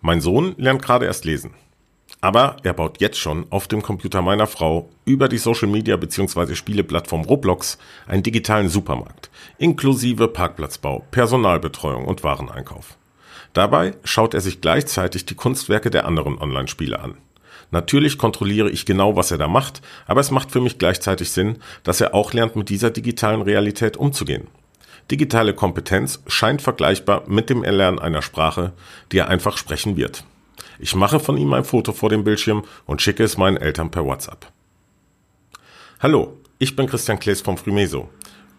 Mein Sohn lernt gerade erst lesen. Aber er baut jetzt schon auf dem Computer meiner Frau über die Social Media bzw. Spieleplattform Roblox einen digitalen Supermarkt, inklusive Parkplatzbau, Personalbetreuung und Wareneinkauf. Dabei schaut er sich gleichzeitig die Kunstwerke der anderen Online-Spiele an. Natürlich kontrolliere ich genau, was er da macht, aber es macht für mich gleichzeitig Sinn, dass er auch lernt, mit dieser digitalen Realität umzugehen. Digitale Kompetenz scheint vergleichbar mit dem Erlernen einer Sprache, die er einfach sprechen wird. Ich mache von ihm ein Foto vor dem Bildschirm und schicke es meinen Eltern per WhatsApp. Hallo, ich bin Christian Klees vom Frimeso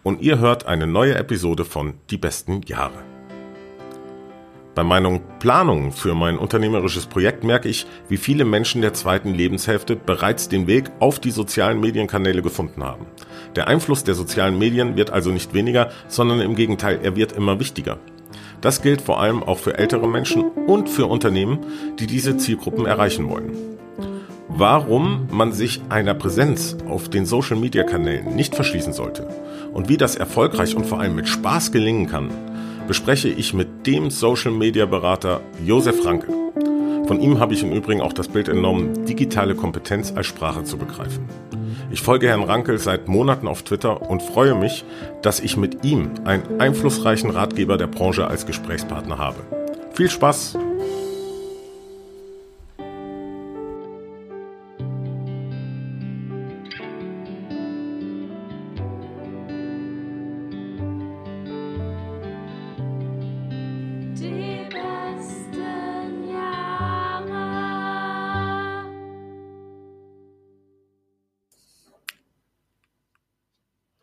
und ihr hört eine neue Episode von Die besten Jahre. Bei meinen Planungen für mein unternehmerisches Projekt merke ich, wie viele Menschen der zweiten Lebenshälfte bereits den Weg auf die sozialen Medienkanäle gefunden haben. Der Einfluss der sozialen Medien wird also nicht weniger, sondern im Gegenteil, er wird immer wichtiger. Das gilt vor allem auch für ältere Menschen und für Unternehmen, die diese Zielgruppen erreichen wollen. Warum man sich einer Präsenz auf den Social-Media-Kanälen nicht verschließen sollte und wie das erfolgreich und vor allem mit Spaß gelingen kann, bespreche ich mit dem Social-Media-Berater Josef Franke. Von ihm habe ich im Übrigen auch das Bild entnommen, digitale Kompetenz als Sprache zu begreifen. Ich folge Herrn Rankel seit Monaten auf Twitter und freue mich, dass ich mit ihm einen einflussreichen Ratgeber der Branche als Gesprächspartner habe. Viel Spaß!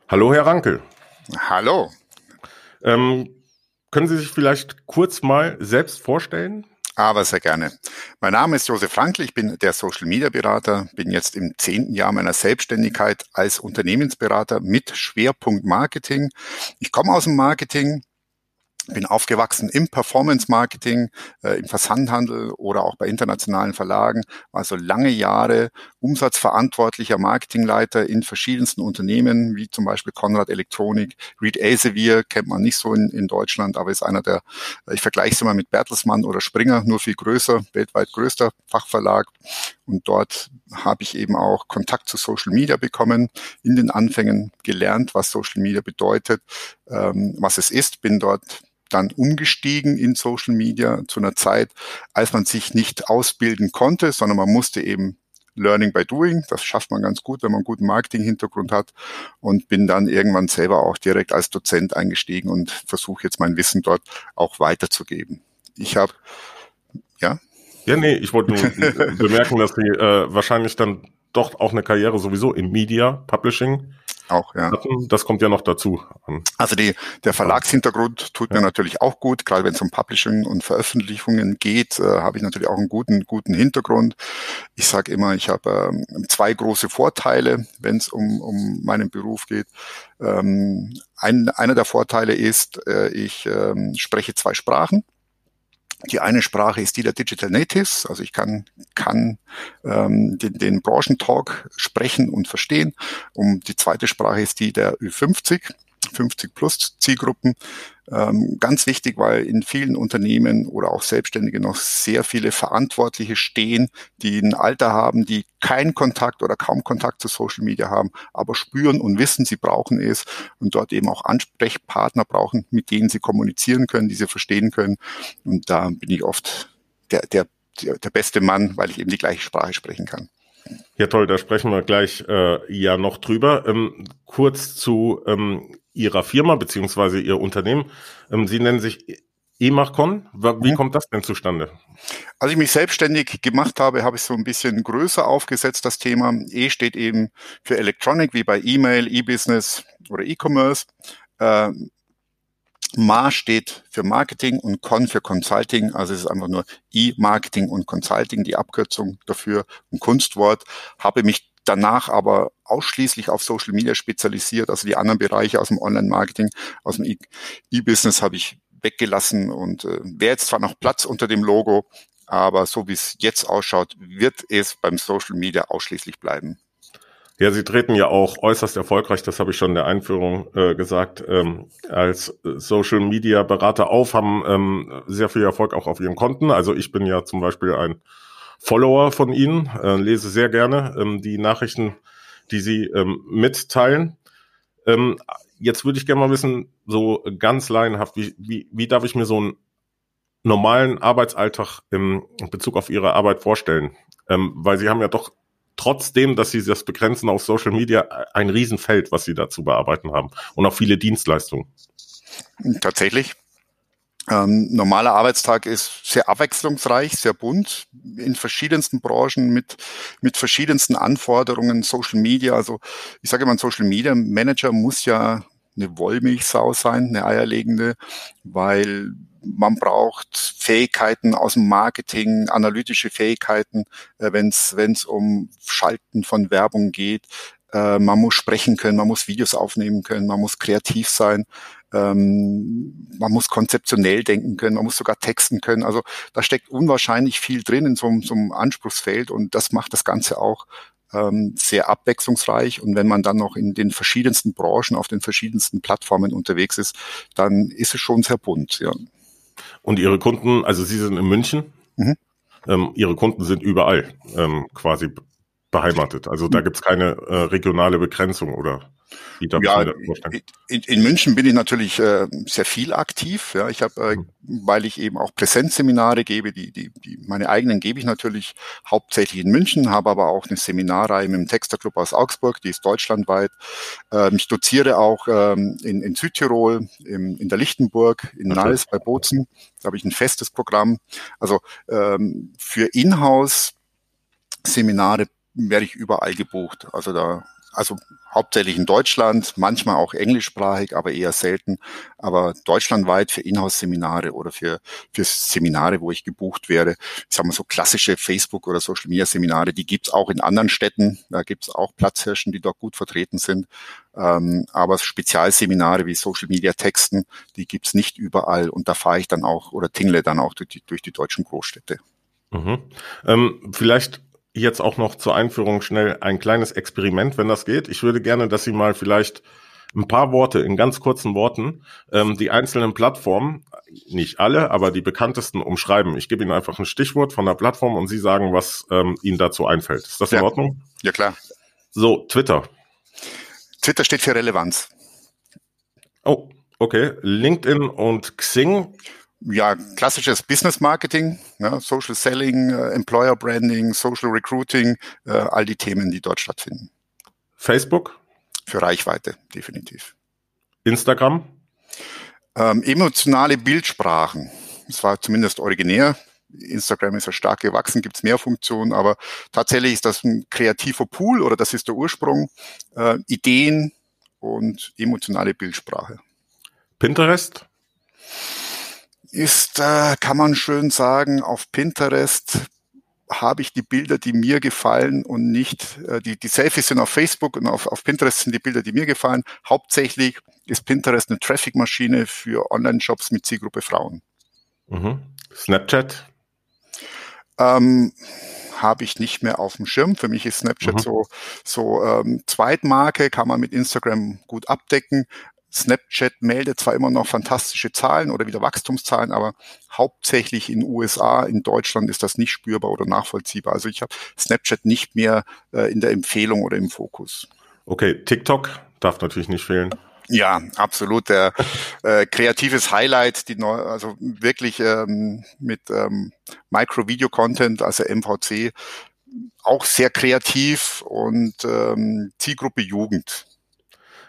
Hallo, Herr Rankel. Hallo. Ähm, können Sie sich vielleicht kurz mal selbst vorstellen? Aber sehr gerne. Mein Name ist Josef Frankl, ich bin der Social Media Berater, bin jetzt im zehnten Jahr meiner Selbstständigkeit als Unternehmensberater mit Schwerpunkt Marketing. Ich komme aus dem Marketing, bin aufgewachsen im Performance-Marketing, äh, im Versandhandel oder auch bei internationalen Verlagen, also lange Jahre umsatzverantwortlicher Marketingleiter in verschiedensten Unternehmen, wie zum Beispiel Konrad Elektronik. Reed Elsevier kennt man nicht so in, in Deutschland, aber ist einer der, ich vergleiche es immer mit Bertelsmann oder Springer, nur viel größer, weltweit größter Fachverlag. Und dort habe ich eben auch Kontakt zu Social Media bekommen, in den Anfängen gelernt, was Social Media bedeutet, ähm, was es ist, bin dort dann umgestiegen in Social Media zu einer Zeit, als man sich nicht ausbilden konnte, sondern man musste eben Learning by Doing. Das schafft man ganz gut, wenn man einen guten Marketing-Hintergrund hat. Und bin dann irgendwann selber auch direkt als Dozent eingestiegen und versuche jetzt mein Wissen dort auch weiterzugeben. Ich habe, ja? Ja, nee, ich wollte nur bemerken, dass Sie äh, wahrscheinlich dann doch auch eine Karriere sowieso in Media, Publishing auch, ja. Das kommt ja noch dazu. Also die, der Verlagshintergrund tut ja. mir natürlich auch gut, gerade wenn es um Publishing und Veröffentlichungen geht, äh, habe ich natürlich auch einen guten, guten Hintergrund. Ich sage immer, ich habe ähm, zwei große Vorteile, wenn es um, um meinen Beruf geht. Ähm, ein, einer der Vorteile ist, äh, ich ähm, spreche zwei Sprachen. Die eine Sprache ist die der Digital Natives, also ich kann, kann ähm, den, den Branchentalk sprechen und verstehen. Und die zweite Sprache ist die der Ü50. 50 plus Zielgruppen. Ähm, ganz wichtig, weil in vielen Unternehmen oder auch Selbstständige noch sehr viele Verantwortliche stehen, die ein Alter haben, die keinen Kontakt oder kaum Kontakt zu Social Media haben, aber spüren und wissen, sie brauchen es und dort eben auch Ansprechpartner brauchen, mit denen sie kommunizieren können, die sie verstehen können. Und da bin ich oft der, der, der beste Mann, weil ich eben die gleiche Sprache sprechen kann. Ja, toll, da sprechen wir gleich äh, ja noch drüber. Ähm, kurz zu ähm, Ihrer Firma beziehungsweise Ihr Unternehmen. Ähm, Sie nennen sich Emachcon. Wie mhm. kommt das denn zustande? Als ich mich selbstständig gemacht habe, habe ich so ein bisschen größer aufgesetzt, das Thema. E steht eben für Electronic, wie bei E-Mail, E-Business oder E-Commerce. Äh, MA steht für Marketing und Con für Consulting, also es ist einfach nur E-Marketing und Consulting, die Abkürzung dafür, ein Kunstwort. Habe mich danach aber ausschließlich auf Social Media spezialisiert, also die anderen Bereiche aus dem Online-Marketing, aus dem E-Business habe ich weggelassen und äh, wäre jetzt zwar noch Platz unter dem Logo, aber so wie es jetzt ausschaut, wird es beim Social Media ausschließlich bleiben. Ja, Sie treten ja auch äußerst erfolgreich, das habe ich schon in der Einführung äh, gesagt, ähm, als Social Media Berater auf, haben ähm, sehr viel Erfolg auch auf Ihren Konten. Also ich bin ja zum Beispiel ein Follower von Ihnen, äh, lese sehr gerne ähm, die Nachrichten, die Sie ähm, mitteilen. Ähm, jetzt würde ich gerne mal wissen, so ganz laienhaft, wie, wie, wie darf ich mir so einen normalen Arbeitsalltag im Bezug auf Ihre Arbeit vorstellen? Ähm, weil Sie haben ja doch trotzdem, dass sie das begrenzen auf Social Media, ein Riesenfeld, was sie da zu bearbeiten haben und auch viele Dienstleistungen. Tatsächlich. Ähm, normaler Arbeitstag ist sehr abwechslungsreich, sehr bunt, in verschiedensten Branchen mit, mit verschiedensten Anforderungen, Social Media. Also ich sage immer, ein Social Media Manager muss ja eine Wollmilchsau sein, eine eierlegende, weil man braucht Fähigkeiten aus dem Marketing, analytische Fähigkeiten, äh, wenn es um Schalten von Werbung geht. Äh, man muss sprechen können, man muss Videos aufnehmen können, man muss kreativ sein, ähm, man muss konzeptionell denken können, man muss sogar texten können. Also da steckt unwahrscheinlich viel drin in so, so einem Anspruchsfeld und das macht das Ganze auch ähm, sehr abwechslungsreich. Und wenn man dann noch in den verschiedensten Branchen, auf den verschiedensten Plattformen unterwegs ist, dann ist es schon sehr bunt. Ja. Und Ihre Kunden, also Sie sind in München, mhm. ähm, Ihre Kunden sind überall ähm, quasi beheimatet. Also da gibt's keine äh, regionale Begrenzung oder wie darf ja, in, in, München bin ich natürlich äh, sehr viel aktiv. Ja, ich habe, äh, mhm. weil ich eben auch Präsenzseminare gebe, die, die, die meine eigenen gebe ich natürlich hauptsächlich in München, habe aber auch eine Seminarreihe mit dem Texterclub aus Augsburg, die ist deutschlandweit. Ähm, ich doziere auch ähm, in, in Südtirol, im, in der Lichtenburg, in okay. Nals bei Bozen. Da habe ich ein festes Programm. Also ähm, für Inhouse Seminare werde ich überall gebucht. Also da, also hauptsächlich in Deutschland, manchmal auch englischsprachig, aber eher selten. Aber deutschlandweit für Inhouse-Seminare oder für, für Seminare, wo ich gebucht werde. Ich sag mal so klassische Facebook- oder Social-Media-Seminare, die gibt's auch in anderen Städten. Da gibt's auch Platzhirschen, die dort gut vertreten sind. Ähm, aber Spezialseminare wie Social-Media-Texten, die gibt's nicht überall. Und da fahre ich dann auch oder tingle dann auch durch die, durch die deutschen Großstädte. Mhm. Ähm, vielleicht jetzt auch noch zur Einführung schnell ein kleines Experiment, wenn das geht. Ich würde gerne, dass Sie mal vielleicht ein paar Worte in ganz kurzen Worten ähm, die einzelnen Plattformen, nicht alle, aber die bekanntesten umschreiben. Ich gebe Ihnen einfach ein Stichwort von der Plattform und Sie sagen, was ähm, Ihnen dazu einfällt. Ist das in ja. Ordnung? Ja, klar. So, Twitter. Twitter steht für Relevanz. Oh, okay. LinkedIn und Xing ja, klassisches Business Marketing, ja, Social Selling, äh, Employer Branding, Social Recruiting, äh, all die Themen, die dort stattfinden. Facebook? Für Reichweite, definitiv. Instagram? Ähm, emotionale Bildsprachen. Das war zumindest originär. Instagram ist ja stark gewachsen, gibt's mehr Funktionen, aber tatsächlich ist das ein kreativer Pool oder das ist der Ursprung. Äh, Ideen und emotionale Bildsprache. Pinterest? Ist, äh, kann man schön sagen, auf Pinterest habe ich die Bilder, die mir gefallen und nicht, äh, die, die Selfies sind auf Facebook und auf, auf Pinterest sind die Bilder, die mir gefallen. Hauptsächlich ist Pinterest eine Traffic-Maschine für Online-Shops mit Zielgruppe Frauen. Mhm. Snapchat? Ähm, habe ich nicht mehr auf dem Schirm. Für mich ist Snapchat mhm. so, so ähm, Zweitmarke, kann man mit Instagram gut abdecken. Snapchat meldet zwar immer noch fantastische Zahlen oder wieder Wachstumszahlen, aber hauptsächlich in USA, in Deutschland ist das nicht spürbar oder nachvollziehbar. Also ich habe Snapchat nicht mehr äh, in der Empfehlung oder im Fokus. Okay, TikTok darf natürlich nicht fehlen. Ja, absolut. Der äh, kreatives Highlight, die neu, also wirklich ähm, mit ähm, Micro-Video-Content, also MVC, auch sehr kreativ und ähm, Zielgruppe Jugend.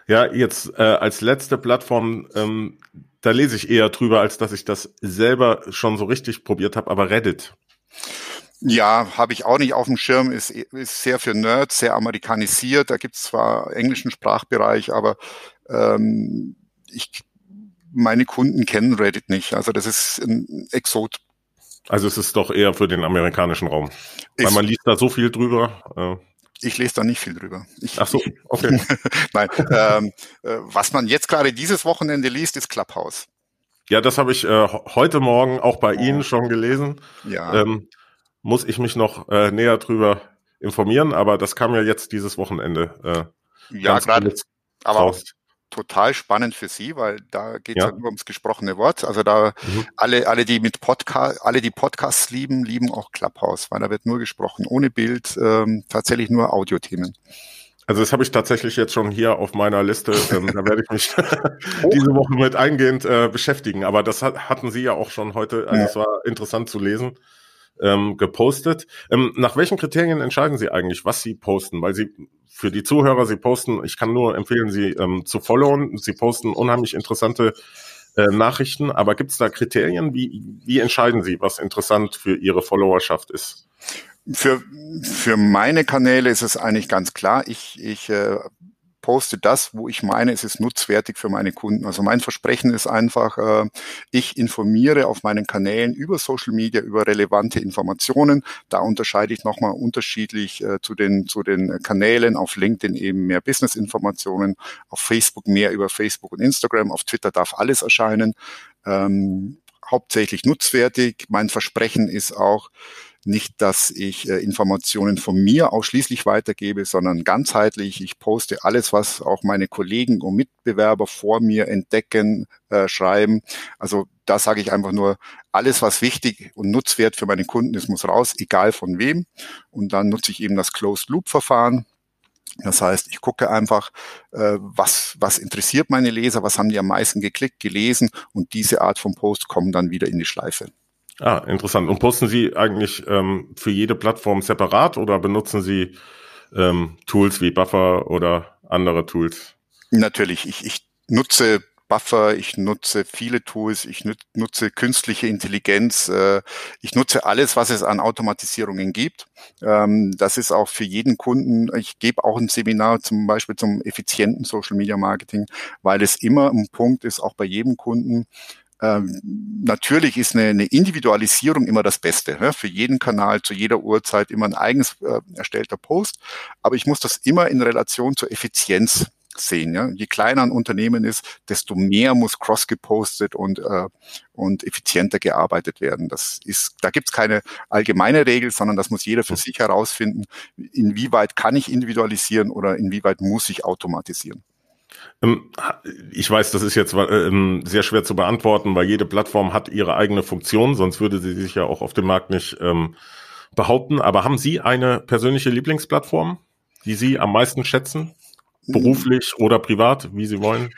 Ja, jetzt äh, als letzte Plattform, ähm, da lese ich eher drüber, als dass ich das selber schon so richtig probiert habe, aber Reddit. Ja, habe ich auch nicht auf dem Schirm, ist, ist sehr für Nerds, sehr amerikanisiert. Da gibt es zwar englischen Sprachbereich, aber ähm, ich, meine Kunden kennen Reddit nicht. Also das ist ein Exot. Also es ist doch eher für den amerikanischen Raum. Weil man liest da so viel drüber. Ich lese da nicht viel drüber. Ich, Ach so, okay. Nein, ähm, äh, was man jetzt gerade dieses Wochenende liest, ist Clubhouse. Ja, das habe ich äh, heute Morgen auch bei oh. Ihnen schon gelesen. Ja. Ähm, muss ich mich noch äh, näher drüber informieren, aber das kam ja jetzt dieses Wochenende. Äh, ja, gerade. Aber raus. Total spannend für Sie, weil da geht es ja. ja. nur ums gesprochene Wort. Also da mhm. alle, alle, die mit Podcast, alle, die Podcasts lieben, lieben auch Clubhouse, weil da wird nur gesprochen, ohne Bild, ähm, tatsächlich nur Audiothemen. Also das habe ich tatsächlich jetzt schon hier auf meiner Liste. Ähm, da werde ich mich diese Woche mit eingehend äh, beschäftigen. Aber das hat, hatten Sie ja auch schon heute. Also ja. es war interessant zu lesen. Ähm, gepostet. Ähm, nach welchen Kriterien entscheiden Sie eigentlich, was Sie posten? Weil Sie für die Zuhörer, Sie posten, ich kann nur empfehlen, Sie ähm, zu followen. Sie posten unheimlich interessante äh, Nachrichten. Aber gibt es da Kriterien? Wie, wie entscheiden Sie, was interessant für Ihre Followerschaft ist? Für, für meine Kanäle ist es eigentlich ganz klar. Ich, ich äh, poste das, wo ich meine, es ist nutzwertig für meine Kunden. Also mein Versprechen ist einfach, äh, ich informiere auf meinen Kanälen über Social Media, über relevante Informationen. Da unterscheide ich nochmal unterschiedlich äh, zu, den, zu den Kanälen. Auf LinkedIn eben mehr Business-Informationen, auf Facebook mehr über Facebook und Instagram, auf Twitter darf alles erscheinen. Ähm, hauptsächlich nutzwertig. Mein Versprechen ist auch, nicht, dass ich äh, Informationen von mir ausschließlich weitergebe, sondern ganzheitlich. Ich poste alles, was auch meine Kollegen und Mitbewerber vor mir entdecken, äh, schreiben. Also da sage ich einfach nur, alles, was wichtig und nutzwert für meine Kunden ist, muss raus, egal von wem. Und dann nutze ich eben das Closed-Loop-Verfahren. Das heißt, ich gucke einfach, äh, was, was interessiert meine Leser, was haben die am meisten geklickt, gelesen und diese Art von Post kommen dann wieder in die Schleife. Ah, interessant. Und posten Sie eigentlich ähm, für jede Plattform separat oder benutzen Sie ähm, Tools wie Buffer oder andere Tools? Natürlich. Ich, ich nutze Buffer, ich nutze viele Tools, ich nutze künstliche Intelligenz, äh, ich nutze alles, was es an Automatisierungen gibt. Ähm, das ist auch für jeden Kunden. Ich gebe auch ein Seminar zum Beispiel zum effizienten Social Media Marketing, weil es immer ein Punkt ist, auch bei jedem Kunden, ähm, natürlich ist eine, eine Individualisierung immer das Beste. Ne? Für jeden Kanal zu jeder Uhrzeit immer ein eigens äh, erstellter Post. Aber ich muss das immer in Relation zur Effizienz sehen. Ja? Je kleiner ein Unternehmen ist, desto mehr muss cross gepostet und, äh, und effizienter gearbeitet werden. Das ist, da gibt es keine allgemeine Regel, sondern das muss jeder für sich herausfinden, inwieweit kann ich individualisieren oder inwieweit muss ich automatisieren. Ähm, ich weiß, das ist jetzt ähm, sehr schwer zu beantworten, weil jede Plattform hat ihre eigene Funktion, sonst würde sie sich ja auch auf dem Markt nicht ähm, behaupten. Aber haben Sie eine persönliche Lieblingsplattform, die Sie am meisten schätzen? Beruflich oder privat, wie Sie wollen?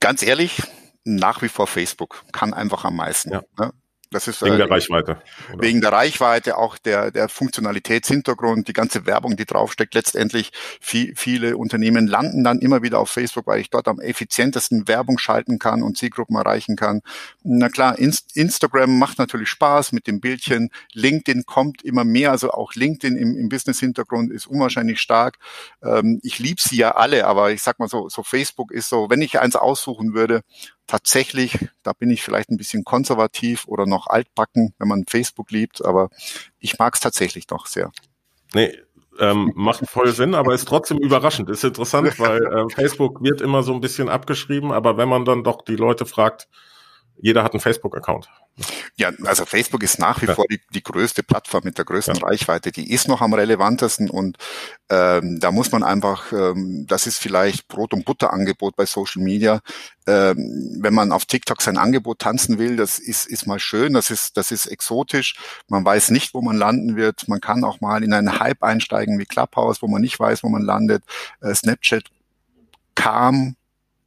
Ganz ehrlich, nach wie vor Facebook kann einfach am meisten. Ja. Ne? Das ist wegen äh, der Reichweite. Oder? Wegen der Reichweite, auch der, der Funktionalitätshintergrund, die ganze Werbung, die draufsteckt. Letztendlich viel, viele Unternehmen landen dann immer wieder auf Facebook, weil ich dort am effizientesten Werbung schalten kann und Zielgruppen erreichen kann. Na klar, Inst Instagram macht natürlich Spaß mit dem Bildchen. LinkedIn kommt immer mehr, also auch LinkedIn im, im Business-Hintergrund ist unwahrscheinlich stark. Ähm, ich liebe sie ja alle, aber ich sag mal so, so Facebook ist so, wenn ich eins aussuchen würde, tatsächlich, da bin ich vielleicht ein bisschen konservativ oder noch altbacken, wenn man Facebook liebt, aber ich mag es tatsächlich doch sehr. Nee, ähm, macht voll Sinn, aber ist trotzdem überraschend. Ist interessant, weil äh, Facebook wird immer so ein bisschen abgeschrieben, aber wenn man dann doch die Leute fragt, jeder hat einen Facebook-Account. Ja, also Facebook ist nach wie ja. vor die, die größte Plattform mit der größten ja. Reichweite. Die ist noch am relevantesten und ähm, da muss man einfach, ähm, das ist vielleicht Brot- und Butter-Angebot bei Social Media. Ähm, wenn man auf TikTok sein Angebot tanzen will, das ist, ist mal schön, das ist, das ist exotisch. Man weiß nicht, wo man landen wird. Man kann auch mal in einen Hype einsteigen wie Clubhouse, wo man nicht weiß, wo man landet. Äh, Snapchat kam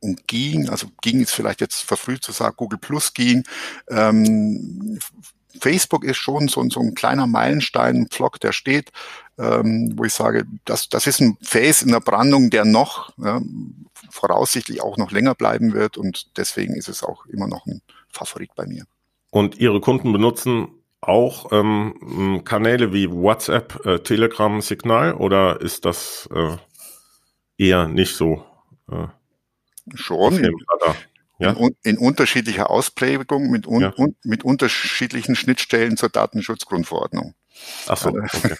und ging, also ging ist vielleicht jetzt verfrüht zu sagen, Google Plus ging. Ähm, Facebook ist schon so, so ein kleiner Meilenstein, ein Pflock, der steht, ähm, wo ich sage, das, das ist ein Phase in der Brandung, der noch ja, voraussichtlich auch noch länger bleiben wird und deswegen ist es auch immer noch ein Favorit bei mir. Und Ihre Kunden benutzen auch ähm, Kanäle wie WhatsApp, äh, Telegram, Signal oder ist das äh, eher nicht so? Äh? Schon. In, ja? in, in, unterschiedlicher Ausprägung mit, un, ja. un, mit unterschiedlichen Schnittstellen zur Datenschutzgrundverordnung. Ach so. Okay.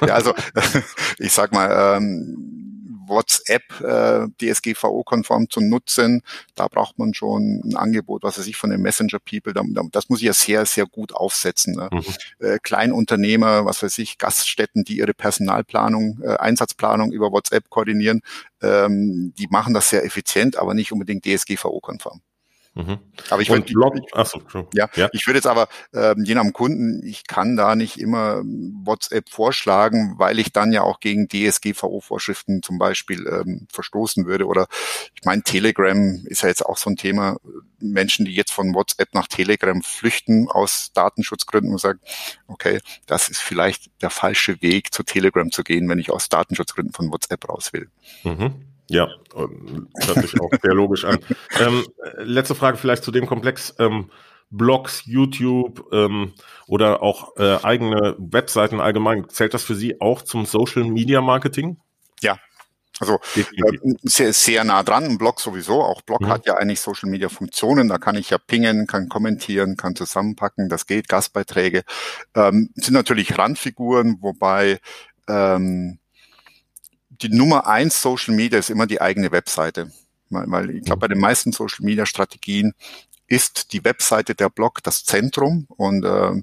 ja, also ich sag mal, ähm, WhatsApp äh, DSGVO-konform zu nutzen. Da braucht man schon ein Angebot, was weiß ich, von den Messenger-People. Das muss ich ja sehr, sehr gut aufsetzen. Ne? Mhm. Äh, Kleinunternehmer, was weiß ich, Gaststätten, die ihre Personalplanung, äh, Einsatzplanung über WhatsApp koordinieren, ähm, die machen das sehr effizient, aber nicht unbedingt DSGVO-konform. Mhm. Aber ich würde, achso, ja, ja, ich würde jetzt aber ähm, je nach Kunden, ich kann da nicht immer WhatsApp vorschlagen, weil ich dann ja auch gegen DSGVO-Vorschriften zum Beispiel ähm, verstoßen würde. Oder ich meine, Telegram ist ja jetzt auch so ein Thema. Menschen, die jetzt von WhatsApp nach Telegram flüchten aus Datenschutzgründen und sagen, okay, das ist vielleicht der falsche Weg, zu Telegram zu gehen, wenn ich aus Datenschutzgründen von WhatsApp raus will. Mhm. Ja, hört sich auch sehr logisch an. Ähm, letzte Frage vielleicht zu dem Komplex. Ähm, Blogs, YouTube ähm, oder auch äh, eigene Webseiten allgemein. Zählt das für Sie auch zum Social Media Marketing? Ja, also äh, sehr, sehr nah dran, ein Blog sowieso. Auch Blog mhm. hat ja eigentlich Social Media Funktionen. Da kann ich ja pingen, kann kommentieren, kann zusammenpacken. Das geht. Gastbeiträge ähm, sind natürlich Randfiguren, wobei ähm, die Nummer eins Social Media ist immer die eigene Webseite. Weil, weil ich glaube, bei den meisten Social Media Strategien ist die Webseite der Blog das Zentrum und äh,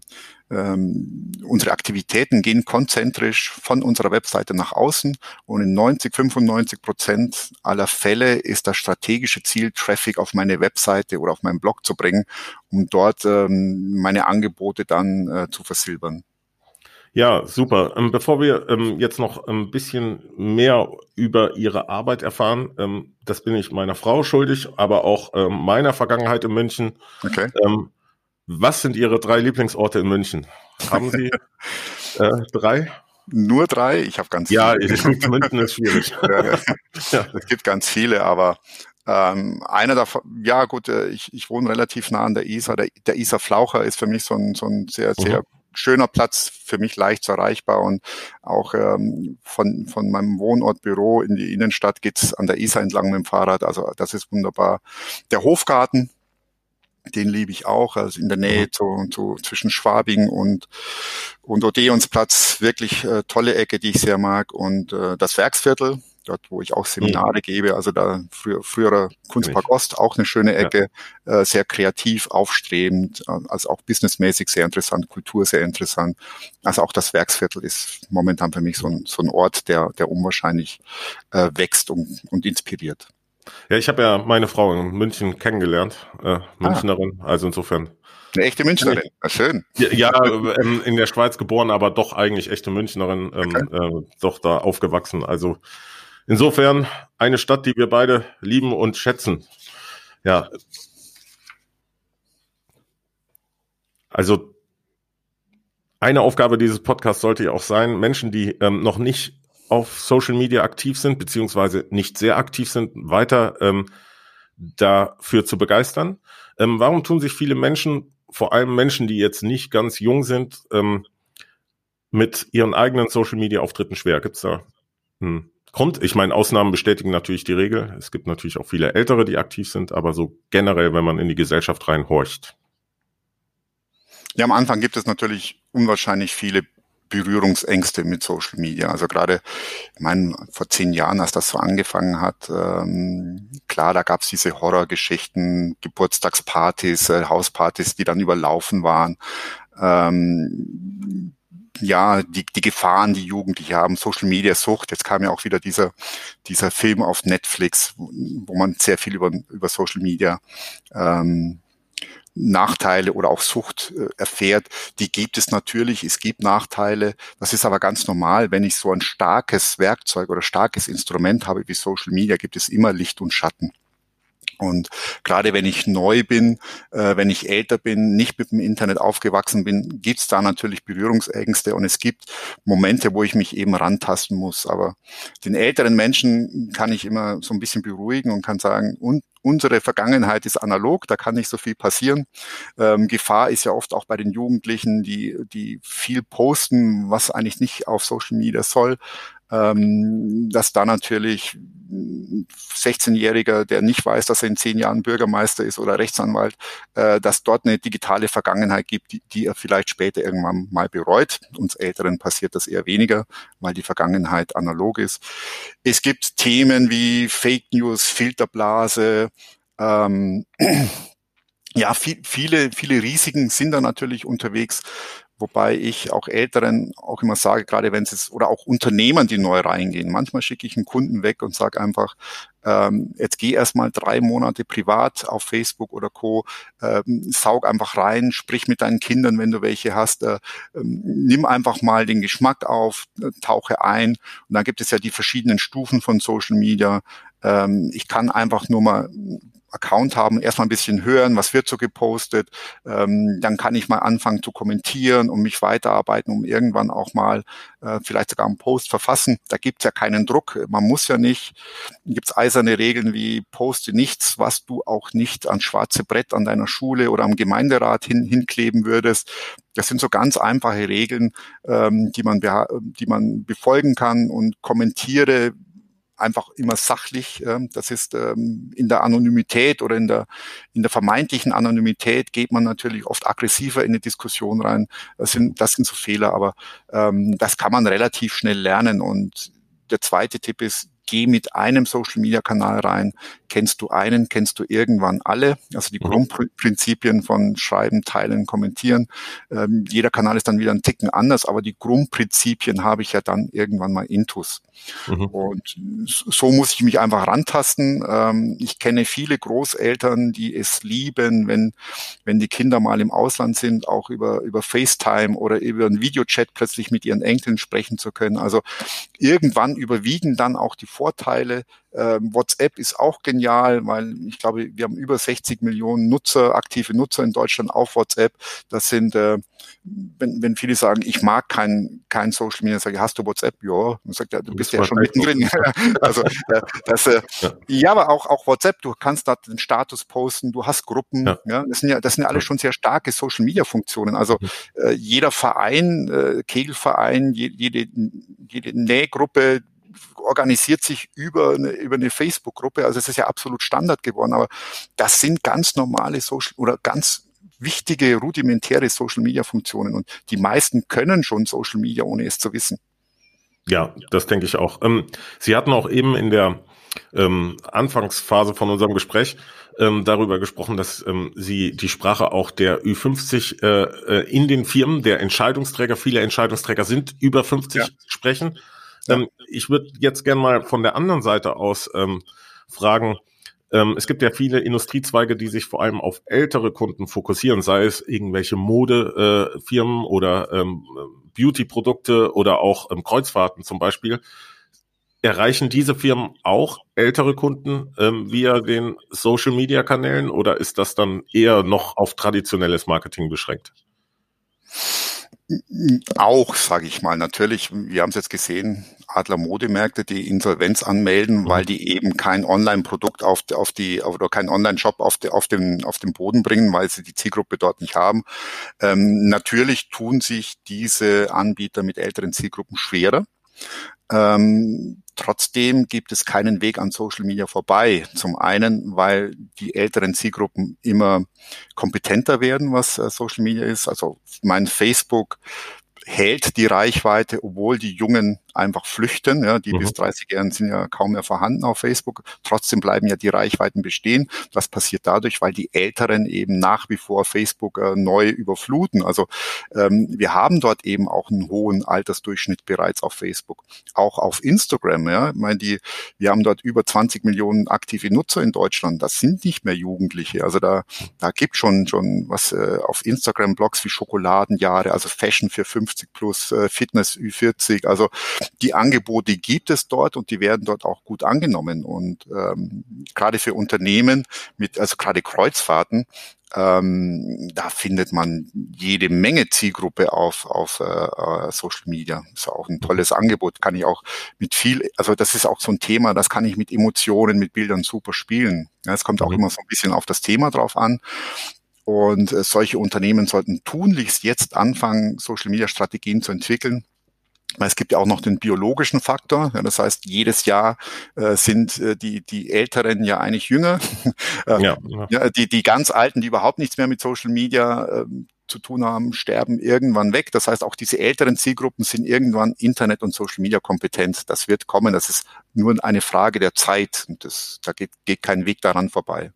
ähm, unsere Aktivitäten gehen konzentrisch von unserer Webseite nach außen und in 90, 95 Prozent aller Fälle ist das strategische Ziel, Traffic auf meine Webseite oder auf meinen Blog zu bringen, um dort ähm, meine Angebote dann äh, zu versilbern. Ja, super. Ähm, bevor wir ähm, jetzt noch ein bisschen mehr über Ihre Arbeit erfahren, ähm, das bin ich meiner Frau schuldig, aber auch meiner Vergangenheit in München. Okay. Was sind Ihre drei Lieblingsorte in München? Haben Sie äh, drei? Nur drei? Ich habe ganz ja, viele. Ja, München ist schwierig. ja, es gibt ganz viele, aber ähm, einer davon, ja gut, äh, ich, ich wohne relativ nah an der Isar. Der, der Isar Flaucher ist für mich so ein, so ein sehr, sehr mhm schöner Platz, für mich leicht erreichbar. Und auch ähm, von, von meinem Wohnort Büro in die Innenstadt geht's an der Isar entlang mit dem Fahrrad. Also das ist wunderbar. Der Hofgarten, den liebe ich auch, also in der Nähe zu, zu zwischen Schwabing und und Odeonsplatz, wirklich äh, tolle Ecke, die ich sehr mag. Und äh, das Werksviertel, dort wo ich auch Seminare mhm. gebe, also da früher, früherer Kunstpark Ost, auch eine schöne Ecke, ja. äh, sehr kreativ, aufstrebend, äh, also auch businessmäßig sehr interessant, Kultur sehr interessant. Also auch das Werksviertel ist momentan für mich so ein, so ein Ort, der, der unwahrscheinlich äh, wächst und, und inspiriert. Ja, ich habe ja meine Frau in München kennengelernt, äh, Münchnerin, ah. also insofern eine echte Münchnerin, ja, schön. Ja, ja ähm, in der Schweiz geboren, aber doch eigentlich echte Münchnerin, ähm, okay. äh, doch da aufgewachsen. Also Insofern eine Stadt, die wir beide lieben und schätzen. Ja. Also eine Aufgabe dieses Podcasts sollte ja auch sein, Menschen, die ähm, noch nicht auf Social Media aktiv sind, beziehungsweise nicht sehr aktiv sind, weiter ähm, dafür zu begeistern. Ähm, warum tun sich viele Menschen, vor allem Menschen, die jetzt nicht ganz jung sind, ähm, mit ihren eigenen Social Media Auftritten schwer? Gibt's da hm, kommt. Ich meine, Ausnahmen bestätigen natürlich die Regel. Es gibt natürlich auch viele Ältere, die aktiv sind, aber so generell, wenn man in die Gesellschaft reinhorcht. Ja, am Anfang gibt es natürlich unwahrscheinlich viele Berührungsängste mit Social Media. Also gerade, ich meine, vor zehn Jahren, als das so angefangen hat, ähm, klar, da gab es diese Horrorgeschichten, Geburtstagspartys, äh, Hauspartys, die dann überlaufen waren. Ähm, ja, die, die Gefahren, die Jugendliche haben, Social Media Sucht. Jetzt kam ja auch wieder dieser, dieser Film auf Netflix, wo, man sehr viel über, über Social Media ähm, Nachteile oder auch Sucht äh, erfährt, die gibt es natürlich. Es gibt Nachteile. Das ist aber ganz normal. Wenn ich so ein starkes Werkzeug oder starkes Instrument habe wie Social Media, gibt es immer Licht und Schatten. Und gerade wenn ich neu bin, äh, wenn ich älter bin, nicht mit dem Internet aufgewachsen bin, gibt's da natürlich Berührungsängste und es gibt Momente, wo ich mich eben rantasten muss. Aber den älteren Menschen kann ich immer so ein bisschen beruhigen und kann sagen, und unsere Vergangenheit ist analog, da kann nicht so viel passieren. Ähm, Gefahr ist ja oft auch bei den Jugendlichen, die, die viel posten, was eigentlich nicht auf Social Media soll. Ähm, dass da natürlich 16-Jähriger, der nicht weiß, dass er in zehn Jahren Bürgermeister ist oder Rechtsanwalt, äh, dass dort eine digitale Vergangenheit gibt, die, die er vielleicht später irgendwann mal bereut. Uns Älteren passiert das eher weniger, weil die Vergangenheit analog ist. Es gibt Themen wie Fake News, Filterblase, ähm, ja, viel, viele, viele Risiken sind da natürlich unterwegs. Wobei ich auch Älteren auch immer sage, gerade wenn es oder auch Unternehmern, die neu reingehen, manchmal schicke ich einen Kunden weg und sage einfach, ähm, jetzt geh erstmal drei Monate privat auf Facebook oder Co. Ähm, saug einfach rein, sprich mit deinen Kindern, wenn du welche hast, äh, ähm, nimm einfach mal den Geschmack auf, äh, tauche ein. Und dann gibt es ja die verschiedenen Stufen von Social Media. Ähm, ich kann einfach nur mal Account haben, erstmal ein bisschen hören, was wird so gepostet, ähm, dann kann ich mal anfangen zu kommentieren und mich weiterarbeiten, um irgendwann auch mal äh, vielleicht sogar einen Post verfassen. Da gibt's ja keinen Druck, man muss ja nicht. Gibt's eiserne Regeln wie poste nichts, was du auch nicht ans schwarze Brett an deiner Schule oder am Gemeinderat hin, hinkleben würdest. Das sind so ganz einfache Regeln, ähm, die man die man befolgen kann und kommentiere einfach immer sachlich. Das ist ähm, in der Anonymität oder in der, in der vermeintlichen Anonymität geht man natürlich oft aggressiver in eine Diskussion rein. Das sind, das sind so Fehler, aber ähm, das kann man relativ schnell lernen. Und der zweite Tipp ist, geh mit einem Social Media Kanal rein. Kennst du einen, kennst du irgendwann alle. Also die mhm. Grundprinzipien von Schreiben, Teilen, Kommentieren. Ähm, jeder Kanal ist dann wieder ein Ticken anders, aber die Grundprinzipien habe ich ja dann irgendwann mal intus. Mhm. Und so muss ich mich einfach rantasten. Ähm, ich kenne viele Großeltern, die es lieben, wenn, wenn die Kinder mal im Ausland sind, auch über, über FaceTime oder über einen Videochat plötzlich mit ihren Enkeln sprechen zu können. Also irgendwann überwiegen dann auch die Vorteile ähm, WhatsApp ist auch genial, weil ich glaube, wir haben über 60 Millionen Nutzer, aktive Nutzer in Deutschland auf WhatsApp. Das sind, äh, wenn, wenn viele sagen, ich mag kein, kein Social Media, sage ich, hast du WhatsApp? Ja. Dann sagt er, du bist ja schon mittendrin. also äh, das, äh, ja. ja. aber auch, auch WhatsApp, du kannst da den Status posten, du hast Gruppen, ja. ja das sind ja, das sind ja alle schon sehr starke Social Media Funktionen. Also mhm. äh, jeder Verein, äh, Kegelverein, jede, jede Nähgruppe, organisiert sich über eine, über eine Facebook-Gruppe. Also es ist ja absolut Standard geworden. Aber das sind ganz normale Social oder ganz wichtige, rudimentäre Social-Media-Funktionen. Und die meisten können schon Social Media, ohne es zu wissen. Ja, das denke ich auch. Ähm, Sie hatten auch eben in der ähm, Anfangsphase von unserem Gespräch ähm, darüber gesprochen, dass ähm, Sie die Sprache auch der Ü50 äh, äh, in den Firmen, der Entscheidungsträger, viele Entscheidungsträger sind über 50 ja. sprechen. Ähm, ich würde jetzt gerne mal von der anderen Seite aus ähm, fragen, ähm, es gibt ja viele Industriezweige, die sich vor allem auf ältere Kunden fokussieren, sei es irgendwelche Modefirmen äh, oder ähm, Beauty-Produkte oder auch ähm, Kreuzfahrten zum Beispiel. Erreichen diese Firmen auch ältere Kunden ähm, via den Social-Media-Kanälen oder ist das dann eher noch auf traditionelles Marketing beschränkt? Auch, sage ich mal, natürlich, wir haben es jetzt gesehen, Adler Modemärkte, die Insolvenz anmelden, mhm. weil die eben kein Online-Produkt auf, auf die oder kein Online-Shop auf, de, auf, den, auf den Boden bringen, weil sie die Zielgruppe dort nicht haben. Ähm, natürlich tun sich diese Anbieter mit älteren Zielgruppen schwerer. Ähm, trotzdem gibt es keinen Weg an Social Media vorbei. Zum einen, weil die älteren Zielgruppen immer kompetenter werden, was äh, Social Media ist. Also mein Facebook hält die Reichweite, obwohl die Jungen einfach flüchten. Ja, die mhm. bis 30 Jahren sind ja kaum mehr vorhanden auf Facebook. Trotzdem bleiben ja die Reichweiten bestehen. Das passiert dadurch, weil die Älteren eben nach wie vor Facebook äh, neu überfluten. Also ähm, wir haben dort eben auch einen hohen Altersdurchschnitt bereits auf Facebook. Auch auf Instagram. Ja, ich meine, die, wir haben dort über 20 Millionen aktive Nutzer in Deutschland. Das sind nicht mehr Jugendliche. Also da, da gibt schon schon was äh, auf Instagram Blogs wie Schokoladenjahre, also Fashion für 50 plus, äh, Fitness Ü40. Also die Angebote gibt es dort und die werden dort auch gut angenommen. Und ähm, gerade für Unternehmen mit, also gerade Kreuzfahrten, ähm, da findet man jede Menge Zielgruppe auf, auf äh, äh Social Media. Ist auch ein tolles Angebot. Kann ich auch mit viel, also das ist auch so ein Thema, das kann ich mit Emotionen, mit Bildern super spielen. Ja, es kommt auch mhm. immer so ein bisschen auf das Thema drauf an. Und äh, solche Unternehmen sollten tunlichst jetzt anfangen, Social Media Strategien zu entwickeln Es gibt ja auch noch den biologischen Faktor. Ja, das heißt, jedes Jahr äh, sind äh, die, die Älteren ja eigentlich jünger. äh, ja, ja. die, die ganz Alten, die überhaupt nichts mehr mit Social Media äh, zu tun haben, sterben irgendwann weg. Das heißt, auch diese älteren Zielgruppen sind irgendwann Internet- und Social-Media kompetent. Das wird kommen. Das ist nur eine Frage der Zeit. Und das, da geht, geht kein Weg daran vorbei.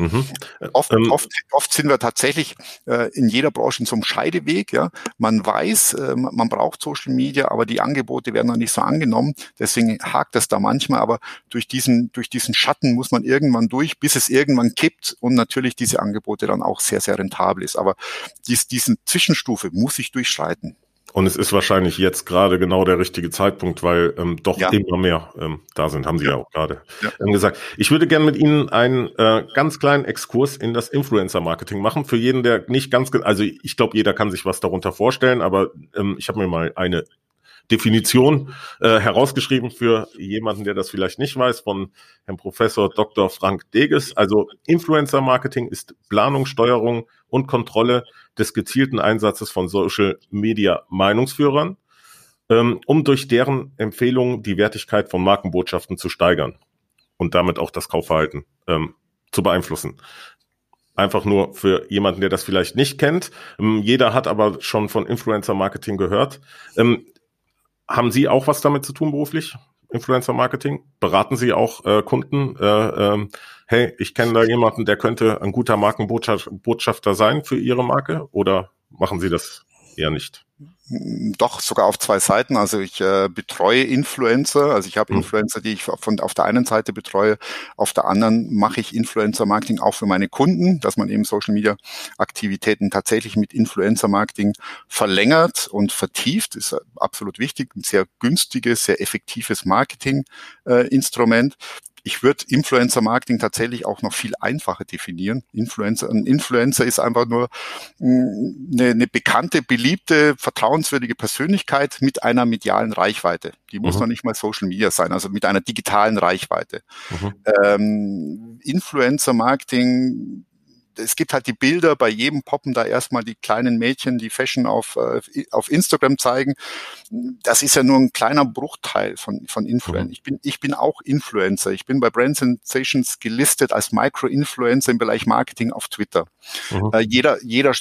Mhm. Oft, ähm, oft, oft sind wir tatsächlich äh, in jeder Branche in so einem Scheideweg. Ja, man weiß, äh, man braucht Social Media, aber die Angebote werden noch nicht so angenommen. Deswegen hakt das da manchmal. Aber durch diesen durch diesen Schatten muss man irgendwann durch, bis es irgendwann kippt und natürlich diese Angebote dann auch sehr sehr rentabel ist. Aber dies, diesen Zwischenstufe muss ich durchschreiten. Und es ist wahrscheinlich jetzt gerade genau der richtige Zeitpunkt, weil ähm, doch ja. immer mehr ähm, da sind, haben Sie ja, ja auch gerade ja. ähm, gesagt. Ich würde gerne mit Ihnen einen äh, ganz kleinen Exkurs in das Influencer-Marketing machen. Für jeden, der nicht ganz, also ich glaube, jeder kann sich was darunter vorstellen, aber ähm, ich habe mir mal eine Definition äh, herausgeschrieben für jemanden, der das vielleicht nicht weiß, von Herrn Professor Dr. Frank Deges. Also Influencer Marketing ist Planung, Steuerung und Kontrolle des gezielten Einsatzes von Social Media Meinungsführern, ähm, um durch deren Empfehlungen die Wertigkeit von Markenbotschaften zu steigern und damit auch das Kaufverhalten ähm, zu beeinflussen einfach nur für jemanden, der das vielleicht nicht kennt. Ähm, jeder hat aber schon von Influencer Marketing gehört. Haben Sie auch was damit zu tun beruflich? Influencer Marketing? Beraten Sie auch äh, Kunden? Äh, ähm, hey, ich kenne da jemanden, der könnte ein guter Markenbotschafter sein für Ihre Marke? Oder machen Sie das eher nicht? Doch, sogar auf zwei Seiten. Also ich äh, betreue Influencer. Also ich habe mhm. Influencer, die ich von auf der einen Seite betreue. Auf der anderen mache ich Influencer-Marketing auch für meine Kunden, dass man eben Social-Media-Aktivitäten tatsächlich mit Influencer-Marketing verlängert und vertieft. Ist absolut wichtig. Ein sehr günstiges, sehr effektives Marketing-Instrument. Äh, ich würde Influencer-Marketing tatsächlich auch noch viel einfacher definieren. Influencer, ein Influencer ist einfach nur mm, eine, eine bekannte, beliebte, vertrauenswürdige Persönlichkeit mit einer medialen Reichweite. Die muss mhm. noch nicht mal Social Media sein, also mit einer digitalen Reichweite. Mhm. Ähm, Influencer-Marketing es gibt halt die Bilder, bei jedem poppen da erstmal die kleinen Mädchen, die Fashion auf, äh, auf Instagram zeigen. Das ist ja nur ein kleiner Bruchteil von, von Influencern. Mhm. Ich bin, ich bin auch Influencer. Ich bin bei Brand Sensations gelistet als Micro-Influencer im Bereich Marketing auf Twitter. Mhm. Äh, jeder, jeder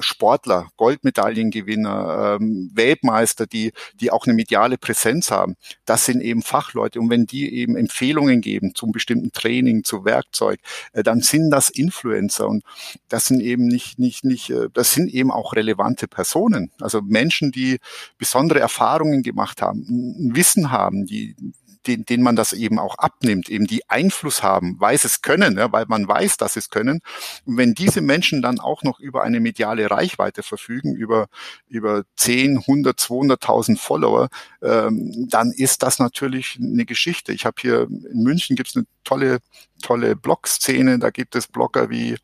Sportler, Goldmedaillengewinner, ähm, Weltmeister, die, die auch eine mediale Präsenz haben, das sind eben Fachleute. Und wenn die eben Empfehlungen geben zum bestimmten Training, zu Werkzeug, äh, dann sind das Influencer. Und das sind eben nicht, nicht, nicht, äh, das sind eben auch relevante Personen. Also Menschen, die besondere Erfahrungen gemacht haben, ein Wissen haben, die, den, den man das eben auch abnimmt, eben die Einfluss haben, weiß es können, ja, weil man weiß, dass es können. Und wenn diese Menschen dann auch noch über eine mediale Reichweite verfügen, über, über 10, 100, 200.000 Follower, ähm, dann ist das natürlich eine Geschichte. Ich habe hier in München gibt's eine tolle, tolle Blog-Szene, da gibt es Blogger wie